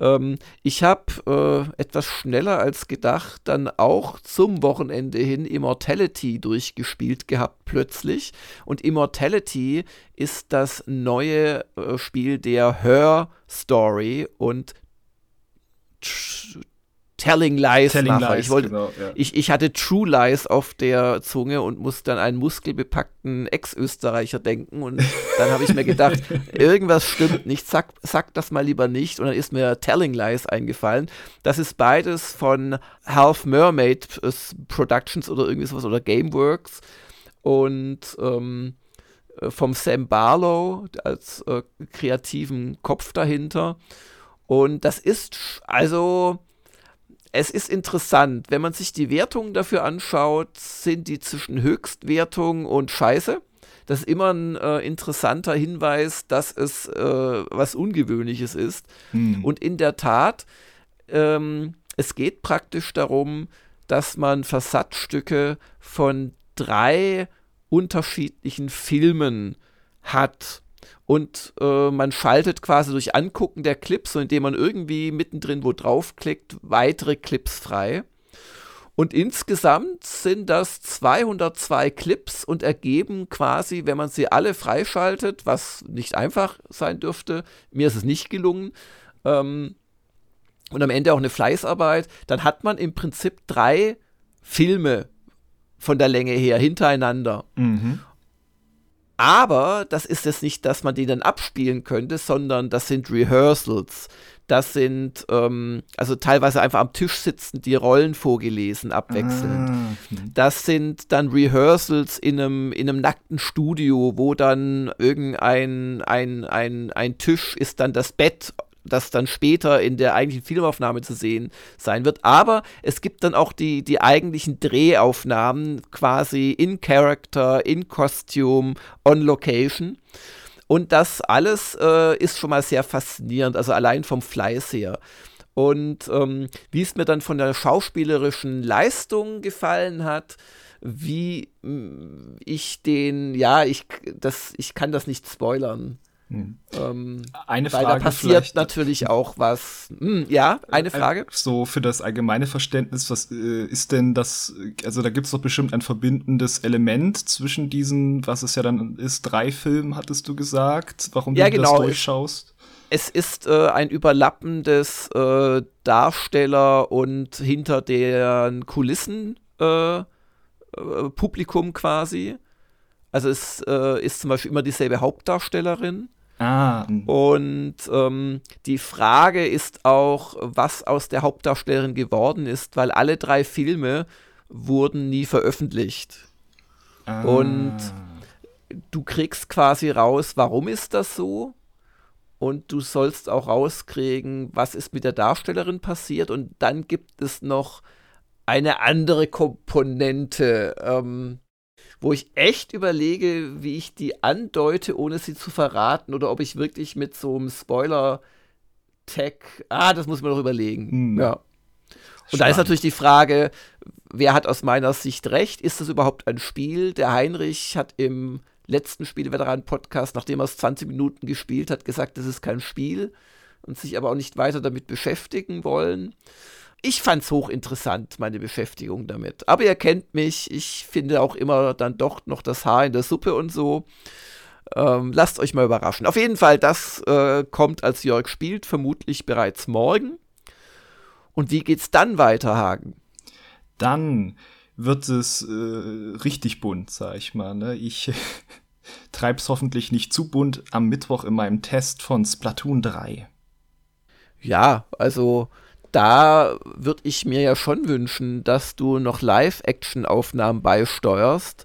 S3: ähm, ich habe äh, etwas schneller als gedacht dann auch zum Wochenende hin Immortality durchgespielt gehabt plötzlich. Und Immortality ist das neue äh, Spiel der Her Story und Telling Lies
S1: Telling
S3: mache.
S1: Lies,
S3: ich, wollte,
S1: genau, ja.
S3: ich, ich hatte True Lies auf der Zunge und musste an einen muskelbepackten Ex-Österreicher denken. Und dann habe ich mir gedacht, irgendwas stimmt nicht, sag, sag das mal lieber nicht. Und dann ist mir Telling Lies eingefallen. Das ist beides von Half Mermaid Productions oder irgendwie sowas oder Gameworks. Und ähm, vom Sam Barlow als äh, kreativen Kopf dahinter. Und das ist also es ist interessant, wenn man sich die Wertungen dafür anschaut, sind die zwischen Höchstwertung und Scheiße. Das ist immer ein äh, interessanter Hinweis, dass es äh, was Ungewöhnliches ist. Hm. Und in der Tat, ähm, es geht praktisch darum, dass man Versatzstücke von drei unterschiedlichen Filmen hat und äh, man schaltet quasi durch Angucken der Clips, so indem man irgendwie mittendrin wo draufklickt, weitere Clips frei. Und insgesamt sind das 202 Clips und ergeben quasi, wenn man sie alle freischaltet, was nicht einfach sein dürfte, mir ist es nicht gelungen, ähm, und am Ende auch eine Fleißarbeit, dann hat man im Prinzip drei Filme von der Länge her hintereinander. Mhm. Aber das ist es nicht, dass man die dann abspielen könnte, sondern das sind Rehearsals. Das sind ähm, also teilweise einfach am Tisch sitzen, die Rollen vorgelesen, abwechselnd. Ah. Das sind dann Rehearsals in einem, in einem nackten Studio, wo dann irgendein ein, ein, ein Tisch ist dann das Bett das dann später in der eigentlichen Filmaufnahme zu sehen sein wird. Aber es gibt dann auch die, die eigentlichen Drehaufnahmen quasi in Character, in Costume, on Location. Und das alles äh, ist schon mal sehr faszinierend, also allein vom Fleiß her. Und ähm, wie es mir dann von der schauspielerischen Leistung gefallen hat, wie mm, ich den, ja, ich, das, ich kann das nicht spoilern. Hm. Ähm,
S1: eine
S3: Frage. Weil da passiert natürlich auch was. Hm, ja, eine Frage.
S1: So für das allgemeine Verständnis, was äh, ist denn das? Also da gibt es doch bestimmt ein verbindendes Element zwischen diesen, was es ja dann ist, drei Filmen, hattest du gesagt, warum
S3: ja,
S1: du
S3: genau. das
S1: durchschaust.
S3: Es ist äh, ein überlappendes äh, Darsteller und hinter deren Kulissen äh, äh, Publikum quasi. Also es äh, ist zum Beispiel immer dieselbe Hauptdarstellerin.
S1: Ah.
S3: Und ähm, die Frage ist auch, was aus der Hauptdarstellerin geworden ist, weil alle drei Filme wurden nie veröffentlicht.
S1: Ah.
S3: Und du kriegst quasi raus, warum ist das so? Und du sollst auch rauskriegen, was ist mit der Darstellerin passiert. Und dann gibt es noch eine andere Komponente, ähm, wo ich echt überlege, wie ich die andeute, ohne sie zu verraten, oder ob ich wirklich mit so einem Spoiler-Tag. Ah, das muss man noch überlegen.
S1: Hm.
S3: Ja. Und da ist natürlich die Frage, wer hat aus meiner Sicht recht? Ist das überhaupt ein Spiel? Der Heinrich hat im letzten Spieleveteran-Podcast, nachdem er es 20 Minuten gespielt hat, gesagt, das ist kein Spiel und sich aber auch nicht weiter damit beschäftigen wollen. Ich fand es hochinteressant, meine Beschäftigung damit. Aber ihr kennt mich, ich finde auch immer dann doch noch das Haar in der Suppe und so. Ähm, lasst euch mal überraschen. Auf jeden Fall, das äh, kommt, als Jörg spielt, vermutlich bereits morgen. Und wie geht's dann weiter, Hagen?
S1: Dann wird es äh, richtig bunt, sag ich mal. Ne? Ich treib's hoffentlich nicht zu bunt am Mittwoch in meinem Test von Splatoon 3.
S3: Ja, also da würde ich mir ja schon wünschen, dass du noch Live-Action-Aufnahmen beisteuerst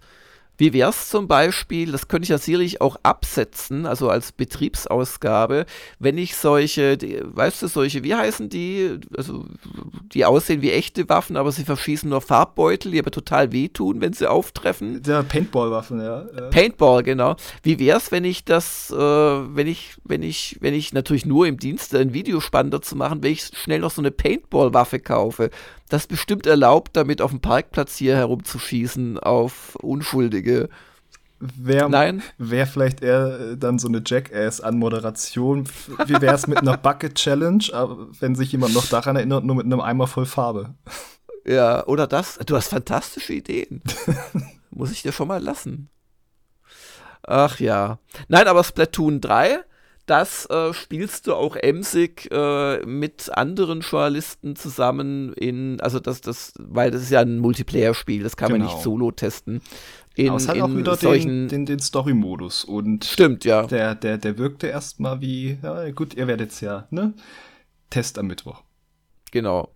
S3: wie wäre es zum Beispiel, das könnte ich ja sicherlich auch absetzen, also als Betriebsausgabe, wenn ich solche, die, weißt du, solche, wie heißen die, also die aussehen wie echte Waffen, aber sie verschießen nur Farbbeutel, die aber total wehtun, wenn sie auftreffen.
S1: Ja, Paintball-Waffen, ja.
S3: Paintball, genau. Wie wäre es, wenn ich das, äh, wenn ich, wenn ich, wenn ich natürlich nur im Dienste ein Video spannender zu machen, wenn ich schnell noch so eine Paintball-Waffe kaufe, das bestimmt erlaubt, damit auf dem Parkplatz hier herumzuschießen auf Unschuldige.
S1: Wäre wär vielleicht eher äh, dann so eine Jackass-Anmoderation. Wie wäre es mit einer Bucket-Challenge, wenn sich jemand noch daran erinnert, nur mit einem Eimer voll Farbe?
S3: Ja, oder das. Du hast fantastische Ideen. Muss ich dir schon mal lassen. Ach ja. Nein, aber Splatoon 3 das äh, spielst du auch emsig äh, mit anderen Journalisten zusammen in, also das, das, weil das ist ja ein Multiplayer-Spiel, das kann genau. man nicht solo testen.
S1: In, Aber es hat auch wieder den, den, den Story-Modus und
S3: stimmt, ja.
S1: Der, der, der wirkte erstmal wie, ja gut, ihr werdet es ja, ne? Test am Mittwoch.
S3: Genau.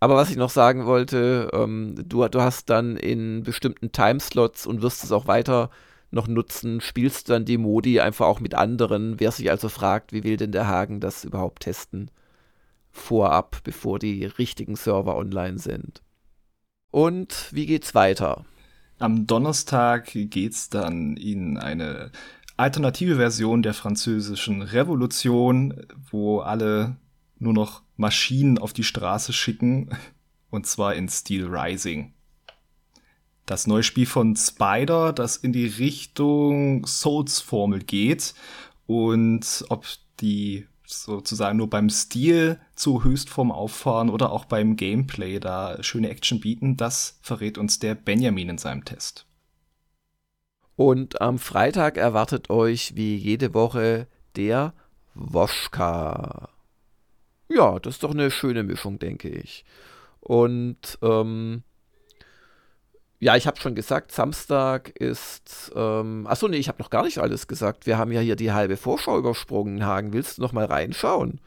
S3: Aber was ich noch sagen wollte, ähm, du, du hast dann in bestimmten Timeslots und wirst es auch weiter noch nutzen, spielst dann die Modi einfach auch mit anderen. Wer sich also fragt, wie will denn der Hagen das überhaupt testen? Vorab, bevor die richtigen Server online sind. Und wie geht's weiter?
S1: Am Donnerstag geht's dann in eine alternative Version der französischen Revolution, wo alle nur noch Maschinen auf die Straße schicken, und zwar in Steel Rising das neue Spiel von Spider, das in die Richtung Souls-Formel geht und ob die sozusagen nur beim Stil zu Höchstform auffahren oder auch beim Gameplay da schöne Action bieten, das verrät uns der Benjamin in seinem Test.
S3: Und am Freitag erwartet euch wie jede Woche der Woschka. Ja, das ist doch eine schöne Mischung, denke ich. Und ähm, ja, ich habe schon gesagt, Samstag ist. Ähm, achso, nee, ich habe noch gar nicht alles gesagt. Wir haben ja hier die halbe Vorschau übersprungen, Hagen. Willst du noch mal reinschauen?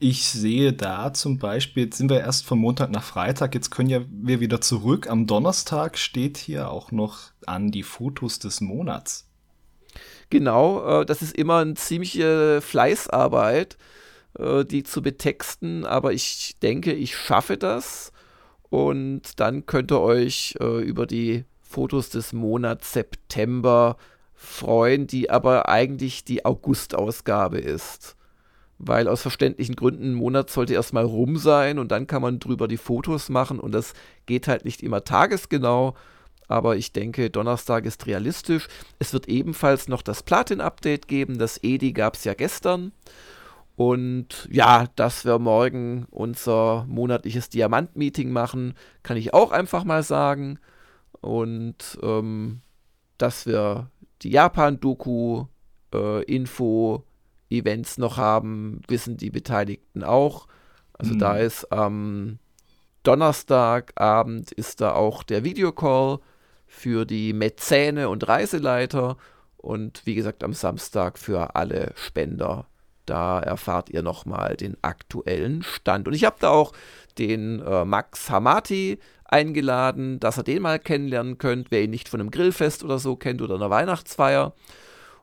S1: Ich sehe da zum Beispiel, jetzt sind wir erst von Montag nach Freitag, jetzt können ja wir wieder zurück. Am Donnerstag steht hier auch noch an die Fotos des Monats.
S3: Genau, äh, das ist immer eine ziemliche Fleißarbeit, äh, die zu betexten, aber ich denke, ich schaffe das. Und dann könnt ihr euch äh, über die Fotos des Monats September freuen, die aber eigentlich die August-Ausgabe ist. Weil aus verständlichen Gründen ein Monat sollte erstmal rum sein und dann kann man drüber die Fotos machen und das geht halt nicht immer tagesgenau. Aber ich denke, Donnerstag ist realistisch. Es wird ebenfalls noch das Platin-Update geben. Das EDI gab es ja gestern. Und ja, dass wir morgen unser monatliches Diamant-Meeting machen, kann ich auch einfach mal sagen. Und ähm, dass wir die Japan-Doku, äh, noch haben, wissen die Beteiligten auch. Also mhm. da ist am Donnerstagabend ist da auch der Videocall für die Mäzene und Reiseleiter und wie gesagt am Samstag für alle Spender da erfahrt ihr nochmal den aktuellen Stand. Und ich habe da auch den äh, Max Hamati eingeladen, dass ihr den mal kennenlernen könnt, wer ihn nicht von einem Grillfest oder so kennt oder einer Weihnachtsfeier.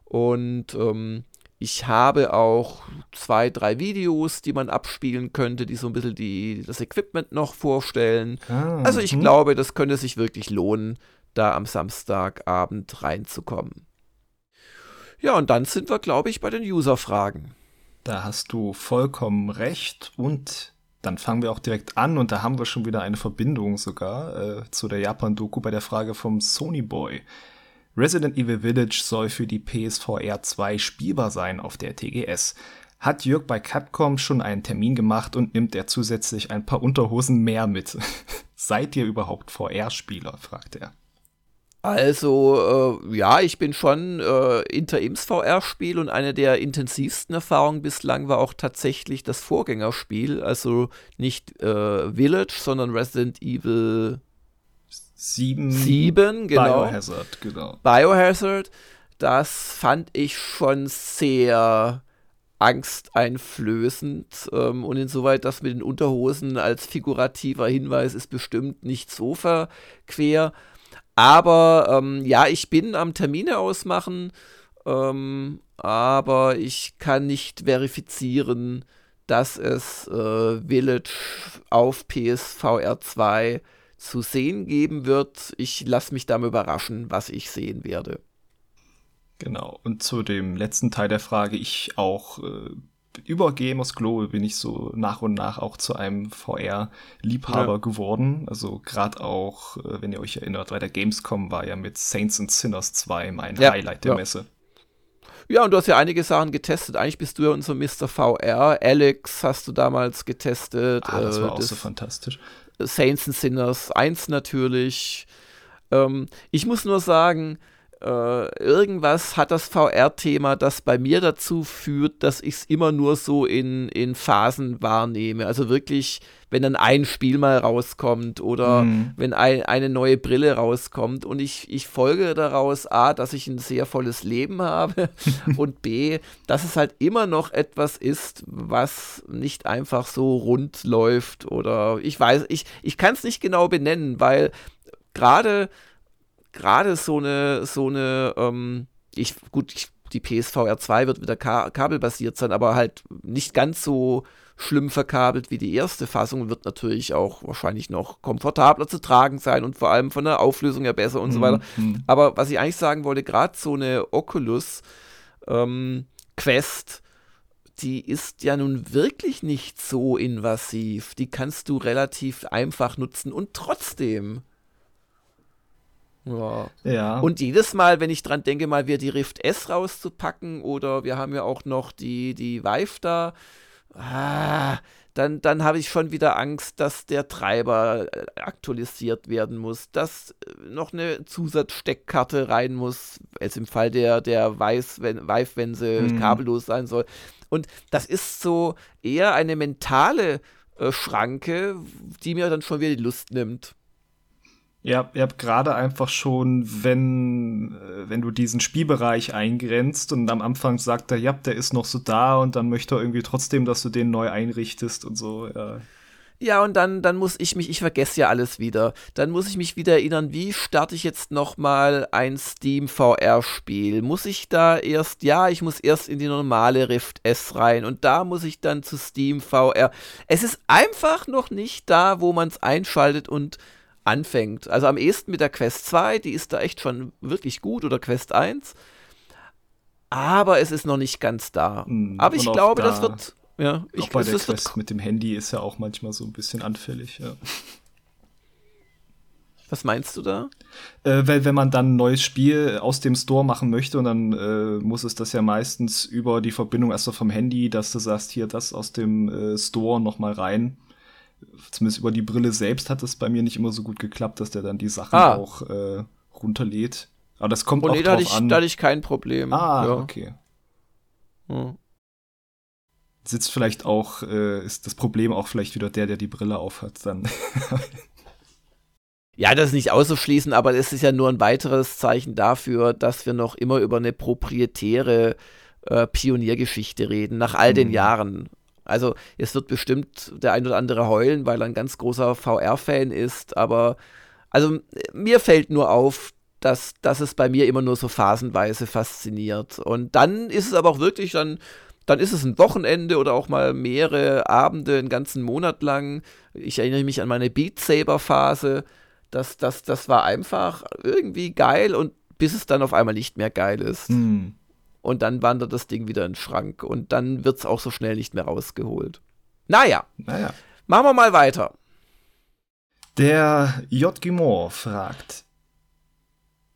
S3: Und ähm, ich habe auch zwei, drei Videos, die man abspielen könnte, die so ein bisschen die, das Equipment noch vorstellen. Ah, also ich hm. glaube, das könnte sich wirklich lohnen, da am Samstagabend reinzukommen. Ja, und dann sind wir, glaube ich, bei den User-Fragen.
S1: Da hast du vollkommen recht und dann fangen wir auch direkt an und da haben wir schon wieder eine Verbindung sogar äh, zu der Japan-Doku bei der Frage vom Sony Boy. Resident Evil Village soll für die PSVR 2 spielbar sein auf der TGS. Hat Jörg bei Capcom schon einen Termin gemacht und nimmt er zusätzlich ein paar Unterhosen mehr mit? Seid ihr überhaupt VR-Spieler? fragt er.
S3: Also, äh, ja, ich bin schon äh, Interims VR-Spiel und eine der intensivsten Erfahrungen bislang war auch tatsächlich das Vorgängerspiel. Also nicht äh, Village, sondern Resident Evil
S1: 7.
S3: 7,
S1: genau. Biohazard, genau.
S3: Biohazard, das fand ich schon sehr angsteinflößend ähm, und insoweit das mit den Unterhosen als figurativer Hinweis ist bestimmt nicht so verquer. Aber ähm, ja, ich bin am Termine ausmachen, ähm, aber ich kann nicht verifizieren, dass es äh, Village auf PSVR 2 zu sehen geben wird. Ich lasse mich damit überraschen, was ich sehen werde.
S1: Genau. Und zu dem letzten Teil der Frage, ich auch äh, über Gamers Global bin ich so nach und nach auch zu einem VR-Liebhaber ja. geworden. Also gerade auch, äh, wenn ihr euch erinnert, bei der Gamescom war ja mit Saints and Sinners 2 mein ja, Highlight der ja. Messe.
S3: Ja, und du hast ja einige Sachen getestet. Eigentlich bist du ja unser Mr. VR. Alex hast du damals getestet.
S1: Ah, das war äh, auch das so fantastisch.
S3: Saints and Sinners 1 natürlich. Ähm, ich muss nur sagen, äh, irgendwas hat das VR-Thema, das bei mir dazu führt, dass ich es immer nur so in, in Phasen wahrnehme. Also wirklich, wenn dann ein Spiel mal rauskommt oder mhm. wenn ein, eine neue Brille rauskommt und ich, ich folge daraus A, dass ich ein sehr volles Leben habe und B, dass es halt immer noch etwas ist, was nicht einfach so rund läuft oder ich weiß, ich, ich kann es nicht genau benennen, weil gerade gerade so eine, so eine, ähm, ich, gut, ich, die PSVR 2 wird wieder ka kabelbasiert sein, aber halt nicht ganz so schlimm verkabelt wie die erste Fassung, wird natürlich auch wahrscheinlich noch komfortabler zu tragen sein und vor allem von der Auflösung her besser und mhm. so weiter. Mhm. Aber was ich eigentlich sagen wollte, gerade so eine Oculus ähm, Quest, die ist ja nun wirklich nicht so invasiv. Die kannst du relativ einfach nutzen und trotzdem ja. ja. Und jedes Mal, wenn ich dran denke, mal wieder die Rift S rauszupacken oder wir haben ja auch noch die, die Vive da, ah, dann, dann habe ich schon wieder Angst, dass der Treiber äh, aktualisiert werden muss, dass äh, noch eine Zusatzsteckkarte rein muss, als im Fall der, der Weiß, wenn, Vive, wenn sie mhm. kabellos sein soll. Und das ist so eher eine mentale äh, Schranke, die mir dann schon wieder die Lust nimmt.
S1: Ja, ihr habt gerade einfach schon, wenn, äh, wenn du diesen Spielbereich eingrenzt und am Anfang sagt er, ja, der ist noch so da und dann möchte er irgendwie trotzdem, dass du den neu einrichtest und so, ja.
S3: Ja, und dann, dann muss ich mich, ich vergesse ja alles wieder. Dann muss ich mich wieder erinnern, wie starte ich jetzt nochmal ein Steam VR-Spiel? Muss ich da erst, ja, ich muss erst in die normale Rift S rein und da muss ich dann zu Steam VR. Es ist einfach noch nicht da, wo man es einschaltet und anfängt. Also am ehesten mit der Quest 2, die ist da echt schon wirklich gut, oder Quest 1. Aber es ist noch nicht ganz da. Mhm. Aber ich glaube, da, das wird. Ja,
S1: ich,
S3: auch
S1: bei der Quest mit dem Handy ist ja auch manchmal so ein bisschen anfällig, ja.
S3: Was meinst du da?
S1: Äh, weil wenn man dann ein neues Spiel aus dem Store machen möchte und dann äh, muss es das ja meistens über die Verbindung erst vom Handy, dass du sagst, hier das aus dem äh, Store noch mal rein zumindest über die Brille selbst hat es bei mir nicht immer so gut geklappt, dass der dann die Sachen ah. auch äh, runterlädt. Aber das kommt oh, auch nee, drauf
S3: da ich,
S1: an.
S3: Da hatte ich kein Problem.
S1: Ah, ja. okay. Hm. Sitzt vielleicht auch, äh, ist das Problem auch vielleicht wieder der, der die Brille aufhat, dann.
S3: ja, das ist nicht auszuschließen, aber es ist ja nur ein weiteres Zeichen dafür, dass wir noch immer über eine proprietäre äh, Pioniergeschichte reden, nach all den mhm. Jahren. Also es wird bestimmt der ein oder andere heulen, weil er ein ganz großer VR-Fan ist, aber also mir fällt nur auf, dass, dass es bei mir immer nur so phasenweise fasziniert. Und dann ist es aber auch wirklich dann, dann ist es ein Wochenende oder auch mal mehrere Abende, einen ganzen Monat lang. Ich erinnere mich an meine Beat Saber Phase. Das, das, das war einfach irgendwie geil und bis es dann auf einmal nicht mehr geil ist.
S1: Hm.
S3: Und dann wandert das Ding wieder in den Schrank und dann wird es auch so schnell nicht mehr rausgeholt. Naja,
S1: Naja.
S3: machen wir mal weiter.
S1: Der J. Gimor fragt,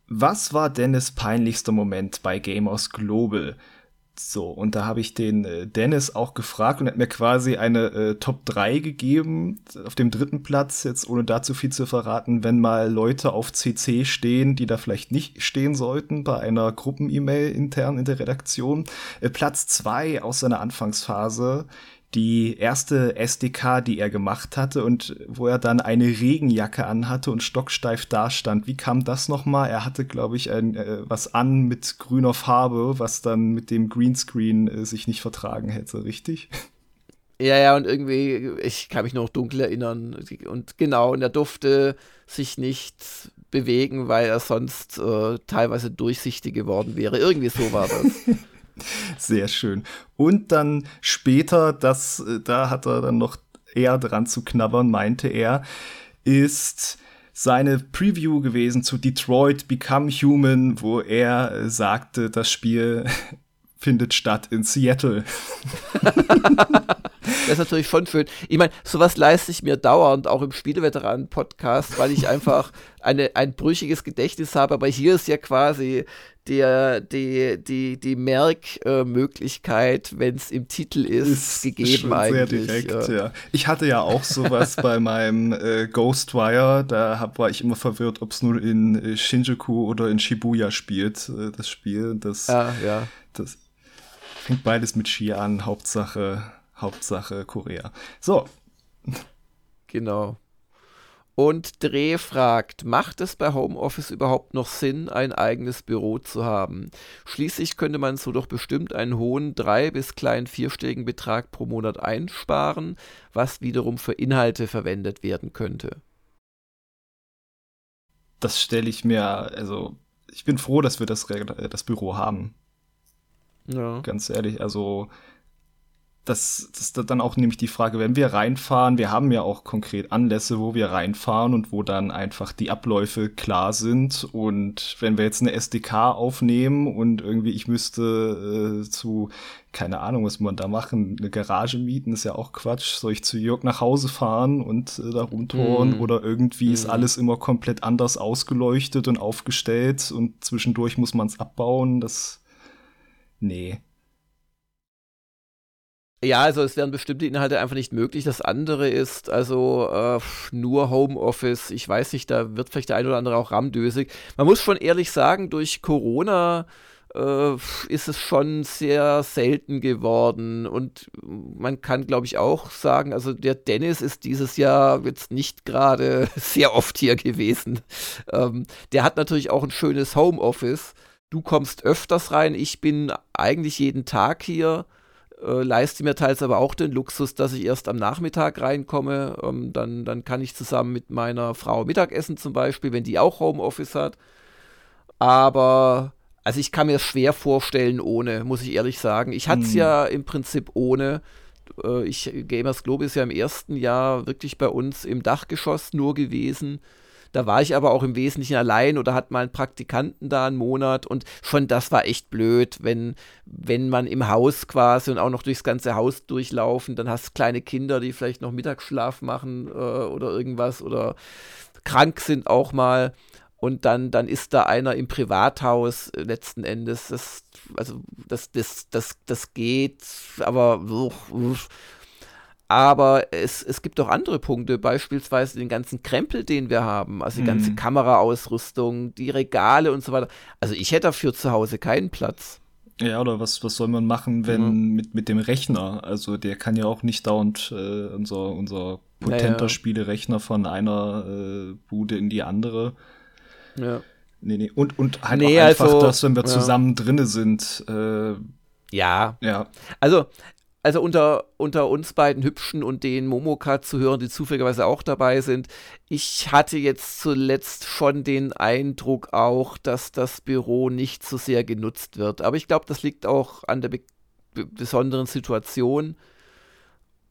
S1: was war Dennis peinlichster Moment bei Gamers Global? So, und da habe ich den äh, Dennis auch gefragt und hat mir quasi eine äh, Top 3 gegeben, auf dem dritten Platz, jetzt ohne dazu viel zu verraten, wenn mal Leute auf CC stehen, die da vielleicht nicht stehen sollten, bei einer Gruppen-E-Mail intern in der Redaktion. Äh, Platz 2 aus seiner Anfangsphase, die erste SDK, die er gemacht hatte und wo er dann eine Regenjacke anhatte und stocksteif dastand. Wie kam das nochmal? Er hatte, glaube ich, ein, äh, was an mit grüner Farbe, was dann mit dem Greenscreen äh, sich nicht vertragen hätte, richtig?
S3: Ja, ja, und irgendwie, ich kann mich noch dunkel erinnern. Und genau, und er durfte sich nicht bewegen, weil er sonst äh, teilweise durchsichtig geworden wäre. Irgendwie so war das.
S1: Sehr schön. Und dann später, das, äh, da hat er dann noch eher dran zu knabbern, meinte er, ist seine Preview gewesen zu Detroit Become Human, wo er äh, sagte, das Spiel findet statt in Seattle.
S3: Das ist natürlich schon schön. Ich meine, sowas leiste ich mir dauernd, auch im Spieleveteranen-Podcast, weil ich einfach eine, ein brüchiges Gedächtnis habe. Aber hier ist ja quasi der, die, die, die Merkmöglichkeit, wenn es im Titel ist,
S1: ist
S3: gegeben
S1: schon
S3: eigentlich.
S1: Sehr direkt,
S3: ja.
S1: ja. Ich hatte ja auch sowas bei meinem äh, Ghostwire. Da hab, war ich immer verwirrt, ob es nur in äh, Shinjuku oder in Shibuya spielt, äh, das Spiel. Das,
S3: Ja, ja.
S1: das fängt beides mit Ski an. Hauptsache, Hauptsache Korea. So,
S3: Genau. Und Dreh fragt, macht es bei Homeoffice überhaupt noch Sinn, ein eigenes Büro zu haben? Schließlich könnte man so doch bestimmt einen hohen drei- bis kleinen vierstelligen Betrag pro Monat einsparen, was wiederum für Inhalte verwendet werden könnte.
S1: das stelle ich mir, also ich bin froh, dass wir das, Re- das Büro haben.
S3: Ja.
S1: ganz ehrlich. Also, das, das ist dann auch nämlich die Frage, wenn wir reinfahren, wir haben ja auch konkret Anlässe, wo wir reinfahren und wo dann einfach die Abläufe klar sind. Und wenn wir jetzt eine SDK aufnehmen und irgendwie ich müsste äh, zu, keine Ahnung, was man da machen, eine Garage mieten, ist ja auch Quatsch. Soll ich zu Jörg nach Hause fahren und äh, da rumtouren
S3: Mhm.
S1: oder irgendwie ist
S3: Mhm.
S1: alles immer komplett anders ausgeleuchtet und aufgestellt und zwischendurch muss man es abbauen. Das, nee.
S3: Ja, also es wären bestimmte Inhalte einfach nicht möglich. Das andere ist also äh, nur Homeoffice. Ich weiß nicht, da wird vielleicht der ein oder andere auch ramdösig. Man muss schon ehrlich sagen, durch Corona äh, ist es schon sehr selten geworden. Und man kann, glaube ich, auch sagen, also der Dennis ist dieses Jahr jetzt nicht gerade sehr oft hier gewesen. Ähm, der hat natürlich auch ein schönes Homeoffice. Du kommst öfters rein. Ich bin eigentlich jeden Tag hier äh, leiste mir teils aber auch den Luxus, dass ich erst am Nachmittag reinkomme. Ähm, dann, dann kann ich zusammen mit meiner Frau Mittagessen zum Beispiel, wenn die auch Homeoffice hat. Aber, also ich kann mir es schwer vorstellen ohne, muss ich ehrlich sagen. Ich hatte es
S1: Hm.
S3: ja im Prinzip ohne. Äh, ich, Gamers Globe ist ja im ersten Jahr wirklich bei uns im Dachgeschoss nur gewesen. Da war ich aber auch im Wesentlichen allein oder hat mal einen Praktikanten da einen Monat und schon das war echt blöd, wenn, wenn man im Haus quasi und auch noch durchs ganze Haus durchlaufen, dann hast du kleine Kinder, die vielleicht noch Mittagsschlaf machen äh, oder irgendwas oder krank sind auch mal und dann, dann ist da einer im Privathaus letzten Endes, das, also das, das, das, das geht, aber aber es, es gibt auch andere Punkte, beispielsweise den ganzen Krempel, den wir haben, also die ganze
S1: Mhm.
S3: Kameraausrüstung, die Regale und so weiter. Also ich hätte dafür zu Hause keinen Platz.
S1: Ja, oder was, was soll man machen, wenn
S3: Mhm.
S1: mit, mit dem Rechner? Also der kann ja auch nicht dauernd äh, unser, unser potenter
S3: Naja.
S1: Spielerechner von einer äh, Bude in die andere.
S3: Ja.
S1: Nee, nee. Und, und halt
S3: Nee,
S1: auch einfach,
S3: also,
S1: dass wenn wir
S3: ja.
S1: zusammen drinne sind, äh,
S3: Ja,
S1: ja.
S3: also also unter, unter uns beiden Hübschen und den Momoka zu hören, die zufälligerweise auch dabei sind, ich hatte jetzt zuletzt schon den Eindruck auch, dass das Büro nicht so sehr genutzt wird. Aber ich glaube, das liegt auch an der be besonderen Situation.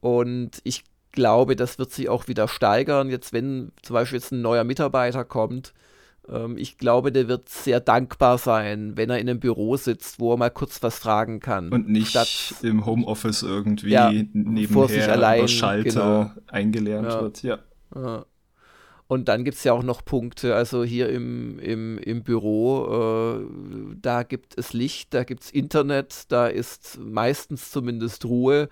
S3: Und ich glaube, das wird sich auch wieder steigern. Jetzt, wenn zum Beispiel jetzt ein neuer Mitarbeiter kommt, ich glaube, der wird sehr dankbar sein, wenn er in einem Büro sitzt, wo er mal kurz was fragen kann.
S1: Und nicht statt, im Homeoffice irgendwie ja, nebenher vor sich allein, über Schalter genau. eingelernt ja. wird. Ja. ja.
S3: Und dann gibt es ja auch noch Punkte, also hier im, im, im Büro, äh, da gibt es Licht, da gibt es Internet, da ist meistens zumindest Ruhe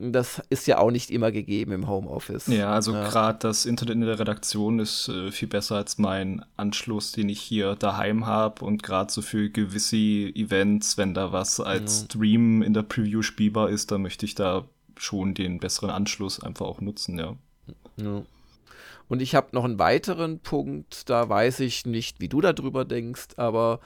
S3: das ist ja auch nicht immer gegeben im Homeoffice.
S1: Ja, also ja. gerade das Internet in der Redaktion ist äh, viel besser als mein Anschluss, den ich hier daheim habe und gerade so für gewisse Events, wenn da was als ja. Stream in der Preview spielbar ist, dann möchte ich da schon den besseren Anschluss einfach auch nutzen, ja. ja.
S3: Und ich habe noch einen weiteren Punkt, da weiß ich nicht, wie du darüber denkst, aber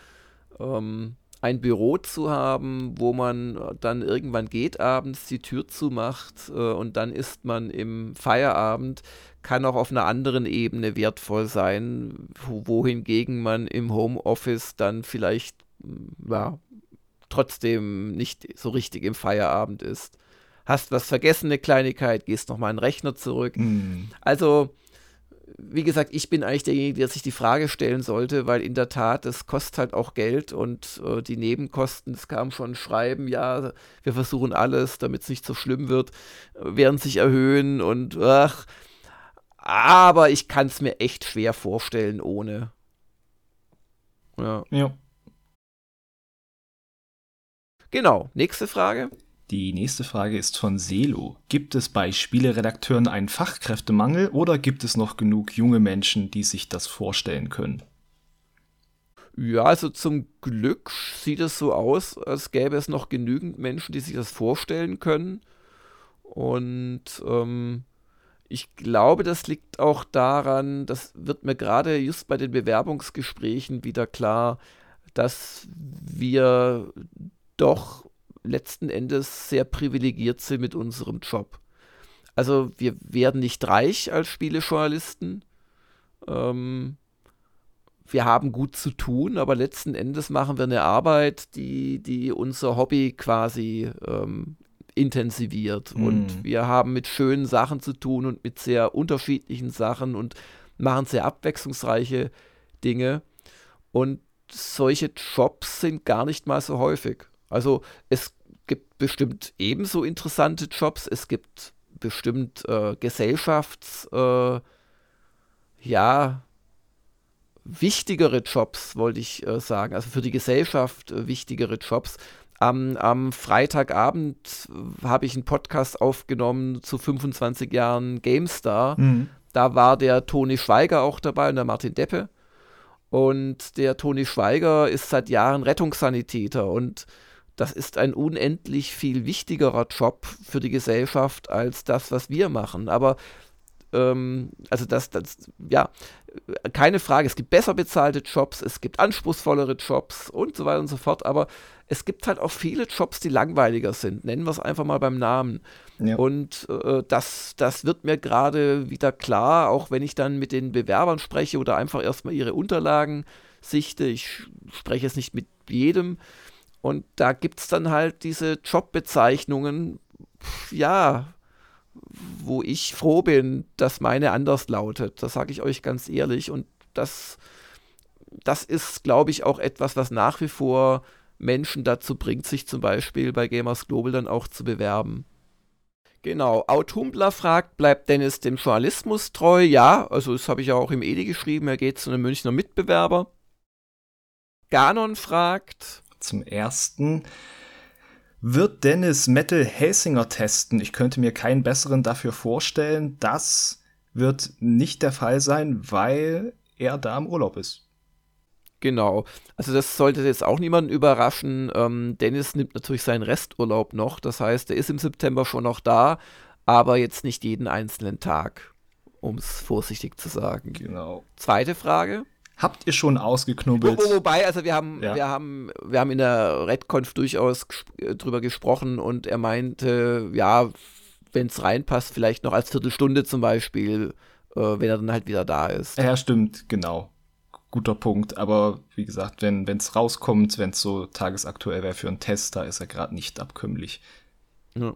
S3: ähm, ein Büro zu haben, wo man äh, dann irgendwann geht abends, die Tür zumacht äh, und dann ist man im Feierabend, kann auch auf einer anderen Ebene wertvoll sein, wohingegen man im Homeoffice dann vielleicht mm, ja, trotzdem nicht so richtig im Feierabend ist. Hast was vergessen, eine Kleinigkeit, gehst nochmal in den Rechner zurück. Mm. Also wie gesagt, ich bin eigentlich derjenige, der sich die Frage stellen sollte, weil in der Tat, es kostet halt auch Geld und äh, die Nebenkosten, es kam schon Schreiben, ja, wir versuchen alles, damit es nicht so schlimm wird, äh, werden sich erhöhen und ach, aber ich kann es mir echt schwer vorstellen ohne. Ja. ja. Genau, nächste Frage.
S1: Die nächste Frage ist von Selo. Gibt es bei Spieleredakteuren einen Fachkräftemangel oder gibt es noch genug junge Menschen, die sich das vorstellen können?
S3: Ja, also zum Glück sieht es so aus, als gäbe es noch genügend Menschen, die sich das vorstellen können. Und ähm, ich glaube, das liegt auch daran, das wird mir gerade just bei den Bewerbungsgesprächen wieder klar, dass wir doch letzten Endes sehr privilegiert sind mit unserem Job. Also wir werden nicht reich als Spielejournalisten. Ähm, wir haben gut zu tun, aber letzten Endes machen wir eine Arbeit, die, die unser Hobby quasi ähm, intensiviert. Mhm. Und wir haben mit schönen Sachen zu tun und mit sehr unterschiedlichen Sachen und machen sehr abwechslungsreiche Dinge. Und solche Jobs sind gar nicht mal so häufig. Also es gibt bestimmt ebenso interessante Jobs, es gibt bestimmt äh, Gesellschafts, äh, ja, wichtigere Jobs, wollte ich äh, sagen, also für die Gesellschaft äh, wichtigere Jobs. Am, am Freitagabend habe ich einen Podcast aufgenommen zu 25 Jahren GameStar. Mhm. Da war der Toni Schweiger auch dabei und der Martin Deppe. Und der Toni Schweiger ist seit Jahren Rettungssanitäter und das ist ein unendlich viel wichtigerer Job für die Gesellschaft als das, was wir machen. Aber ähm, also das, das, ja, keine Frage, es gibt besser bezahlte Jobs, es gibt anspruchsvollere Jobs und so weiter und so fort, aber es gibt halt auch viele Jobs, die langweiliger sind. Nennen wir es einfach mal beim Namen. Ja. Und äh, das, das wird mir gerade wieder klar, auch wenn ich dann mit den Bewerbern spreche oder einfach erstmal ihre Unterlagen sichte. Ich spreche jetzt nicht mit jedem, und da gibt es dann halt diese Jobbezeichnungen, ja, wo ich froh bin, dass meine anders lautet. Das sage ich euch ganz ehrlich. Und das, das ist, glaube ich, auch etwas, was nach wie vor Menschen dazu bringt, sich zum Beispiel bei Gamers Global dann auch zu bewerben. Genau, Autumbler fragt, bleibt Dennis dem Journalismus treu? Ja, also das habe ich ja auch im Edi geschrieben, er geht zu einem Münchner Mitbewerber. Ganon fragt,
S1: zum ersten wird Dennis Metal Helsinger testen. Ich könnte mir keinen besseren dafür vorstellen. Das wird nicht der Fall sein, weil er da im Urlaub ist.
S3: Genau. Also das sollte jetzt auch niemanden überraschen. Ähm, Dennis nimmt natürlich seinen Resturlaub noch. Das heißt, er ist im September schon noch da, aber jetzt nicht jeden einzelnen Tag, um es vorsichtig zu sagen.
S1: Genau.
S3: Zweite Frage.
S1: Habt ihr schon ausgeknubbelt?
S3: Wo, wobei, also wir haben, ja. wir haben, wir haben in der RedConf durchaus ges drüber gesprochen und er meinte, ja, wenn es reinpasst, vielleicht noch als Viertelstunde zum Beispiel, äh, wenn er dann halt wieder da ist.
S1: Ja, stimmt, genau. Guter Punkt. Aber wie gesagt, wenn es rauskommt, wenn es so tagesaktuell wäre für einen Test, da ist er gerade nicht abkömmlich. Ja.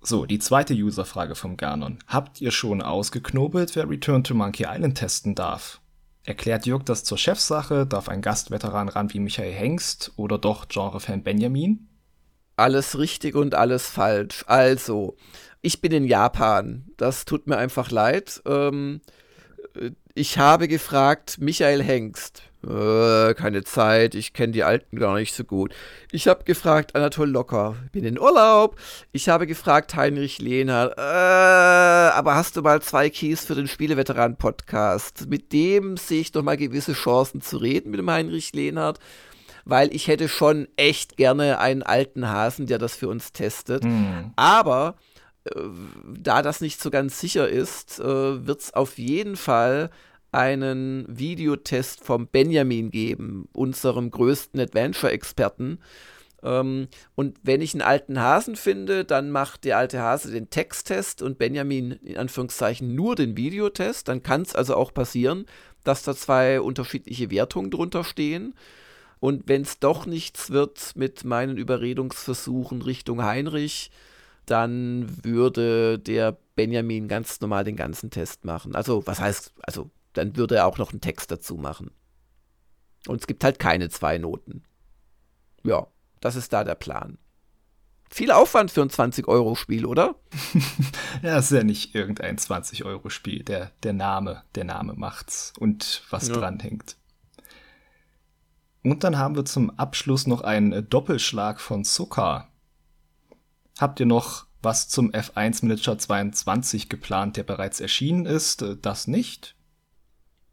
S1: So, die zweite Userfrage vom Ganon. Habt ihr schon ausgeknobelt, wer Return to Monkey Island testen darf? Erklärt Jörg das zur Chefsache? Darf ein Gastveteran ran wie Michael Hengst oder doch Genrefan Benjamin?
S3: Alles richtig und alles falsch. Also, ich bin in Japan. Das tut mir einfach leid. Ähm, ich habe gefragt, Michael Hengst. Äh, keine Zeit, ich kenne die Alten gar nicht so gut. Ich habe gefragt, Anatol Locker, bin in Urlaub. Ich habe gefragt, Heinrich Lehnert, äh, aber hast du mal zwei Keys für den Spieleveteran-Podcast? Mit dem sehe ich doch mal gewisse Chancen zu reden, mit dem Heinrich Lehnert weil ich hätte schon echt gerne einen alten Hasen, der das für uns testet. Mhm. Aber äh, da das nicht so ganz sicher ist, äh, wird es auf jeden Fall einen Videotest vom Benjamin geben, unserem größten Adventure-Experten. Ähm, und wenn ich einen alten Hasen finde, dann macht der alte Hase den Texttest und Benjamin in Anführungszeichen nur den Videotest. Dann kann es also auch passieren, dass da zwei unterschiedliche Wertungen drunter stehen. Und wenn es doch nichts wird mit meinen Überredungsversuchen Richtung Heinrich, dann würde der Benjamin ganz normal den ganzen Test machen. Also, was heißt, also dann würde er auch noch einen Text dazu machen. Und es gibt halt keine zwei Noten. Ja, das ist da der Plan. Viel Aufwand für ein 20-Euro-Spiel, oder?
S1: ja, ist ja nicht irgendein 20-Euro-Spiel. Der, der Name, der Name macht's und was ja. dran hängt. Und dann haben wir zum Abschluss noch einen Doppelschlag von Zucker. Habt ihr noch was zum F1 Manager 22 geplant, der bereits erschienen ist? Das nicht?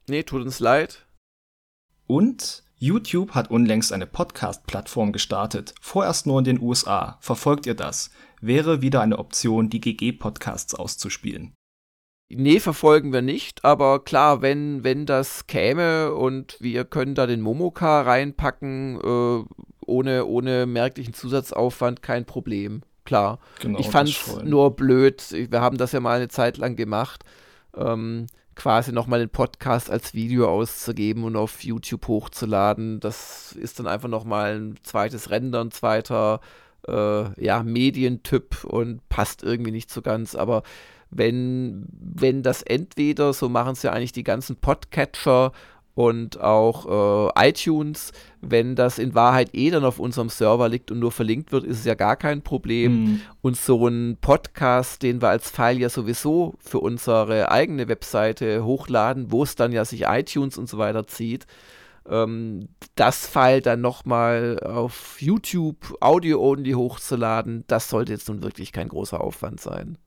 S3: Nee, tut uns leid.
S1: Und YouTube hat unlängst eine Podcast-Plattform gestartet, vorerst nur in den USA. Verfolgt ihr das? Wäre wieder eine Option, die GG-Podcasts auszuspielen.
S3: Nee, verfolgen wir nicht, aber klar, wenn, wenn das käme und wir können da den Momoka reinpacken, äh, ohne, ohne merklichen Zusatzaufwand, kein Problem. Klar. Genau, ich fand es nur blöd, wir haben das ja mal eine Zeit lang gemacht. Ähm, quasi nochmal den Podcast als Video auszugeben und auf YouTube hochzuladen. Das ist dann einfach nochmal ein zweites Render, ein zweiter äh, ja, Medientyp und passt irgendwie nicht so ganz. Aber wenn, wenn das entweder, so machen es ja eigentlich die ganzen Podcatcher und auch äh, iTunes, wenn das in Wahrheit eh dann auf unserem Server liegt und nur verlinkt wird, ist es ja gar kein Problem. Mhm. Und so ein Podcast, den wir als File ja sowieso für unsere eigene Webseite hochladen, wo es dann ja sich iTunes und so weiter zieht, ähm, das File dann nochmal auf YouTube Audio-Only hochzuladen, das sollte jetzt nun wirklich kein großer Aufwand sein.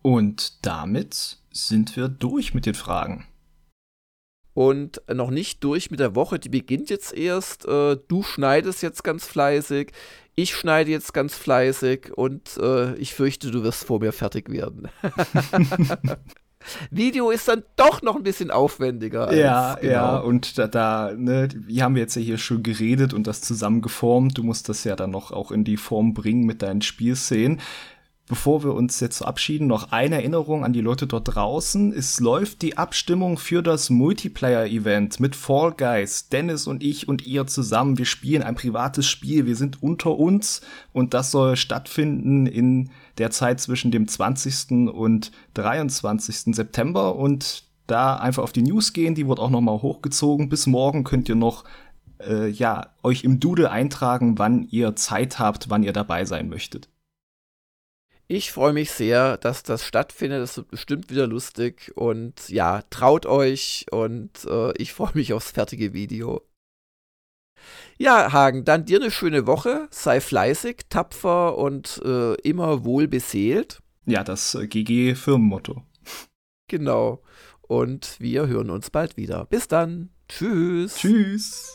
S1: Und damit sind wir durch mit den Fragen
S3: und noch nicht durch mit der Woche. Die beginnt jetzt erst. Äh, du schneidest jetzt ganz fleißig. Ich schneide jetzt ganz fleißig und äh, ich fürchte, du wirst vor mir fertig werden. Video ist dann doch noch ein bisschen aufwendiger.
S1: ja, genau. ja, und da, da, ne, wir haben jetzt ja hier schon geredet und das zusammen geformt. Du musst das ja dann noch auch in die Form bringen mit deinen Spielszenen. Bevor wir uns jetzt verabschieden, noch eine Erinnerung an die Leute dort draußen. Es läuft die Abstimmung für das Multiplayer-Event mit Fall Guys. Dennis und ich und ihr zusammen. Wir spielen ein privates Spiel. Wir sind unter uns und das soll stattfinden in der Zeit zwischen dem 20. und 23. September und da einfach auf die News gehen. Die wird auch noch mal hochgezogen. Bis morgen könnt ihr noch äh, ja euch im Doodle eintragen, wann ihr Zeit habt, wann ihr dabei sein möchtet.
S3: Ich freue mich sehr, dass das stattfindet. Das wird bestimmt wieder lustig. Und ja, traut euch und äh, ich freue mich aufs fertige Video. Ja, Hagen, dann dir eine schöne Woche. Sei fleißig, tapfer und äh, immer wohl beseelt.
S1: Ja, das äh, GG-Firmenmotto.
S3: Genau. Und wir hören uns bald wieder. Bis dann. Tschüss.
S1: Tschüss.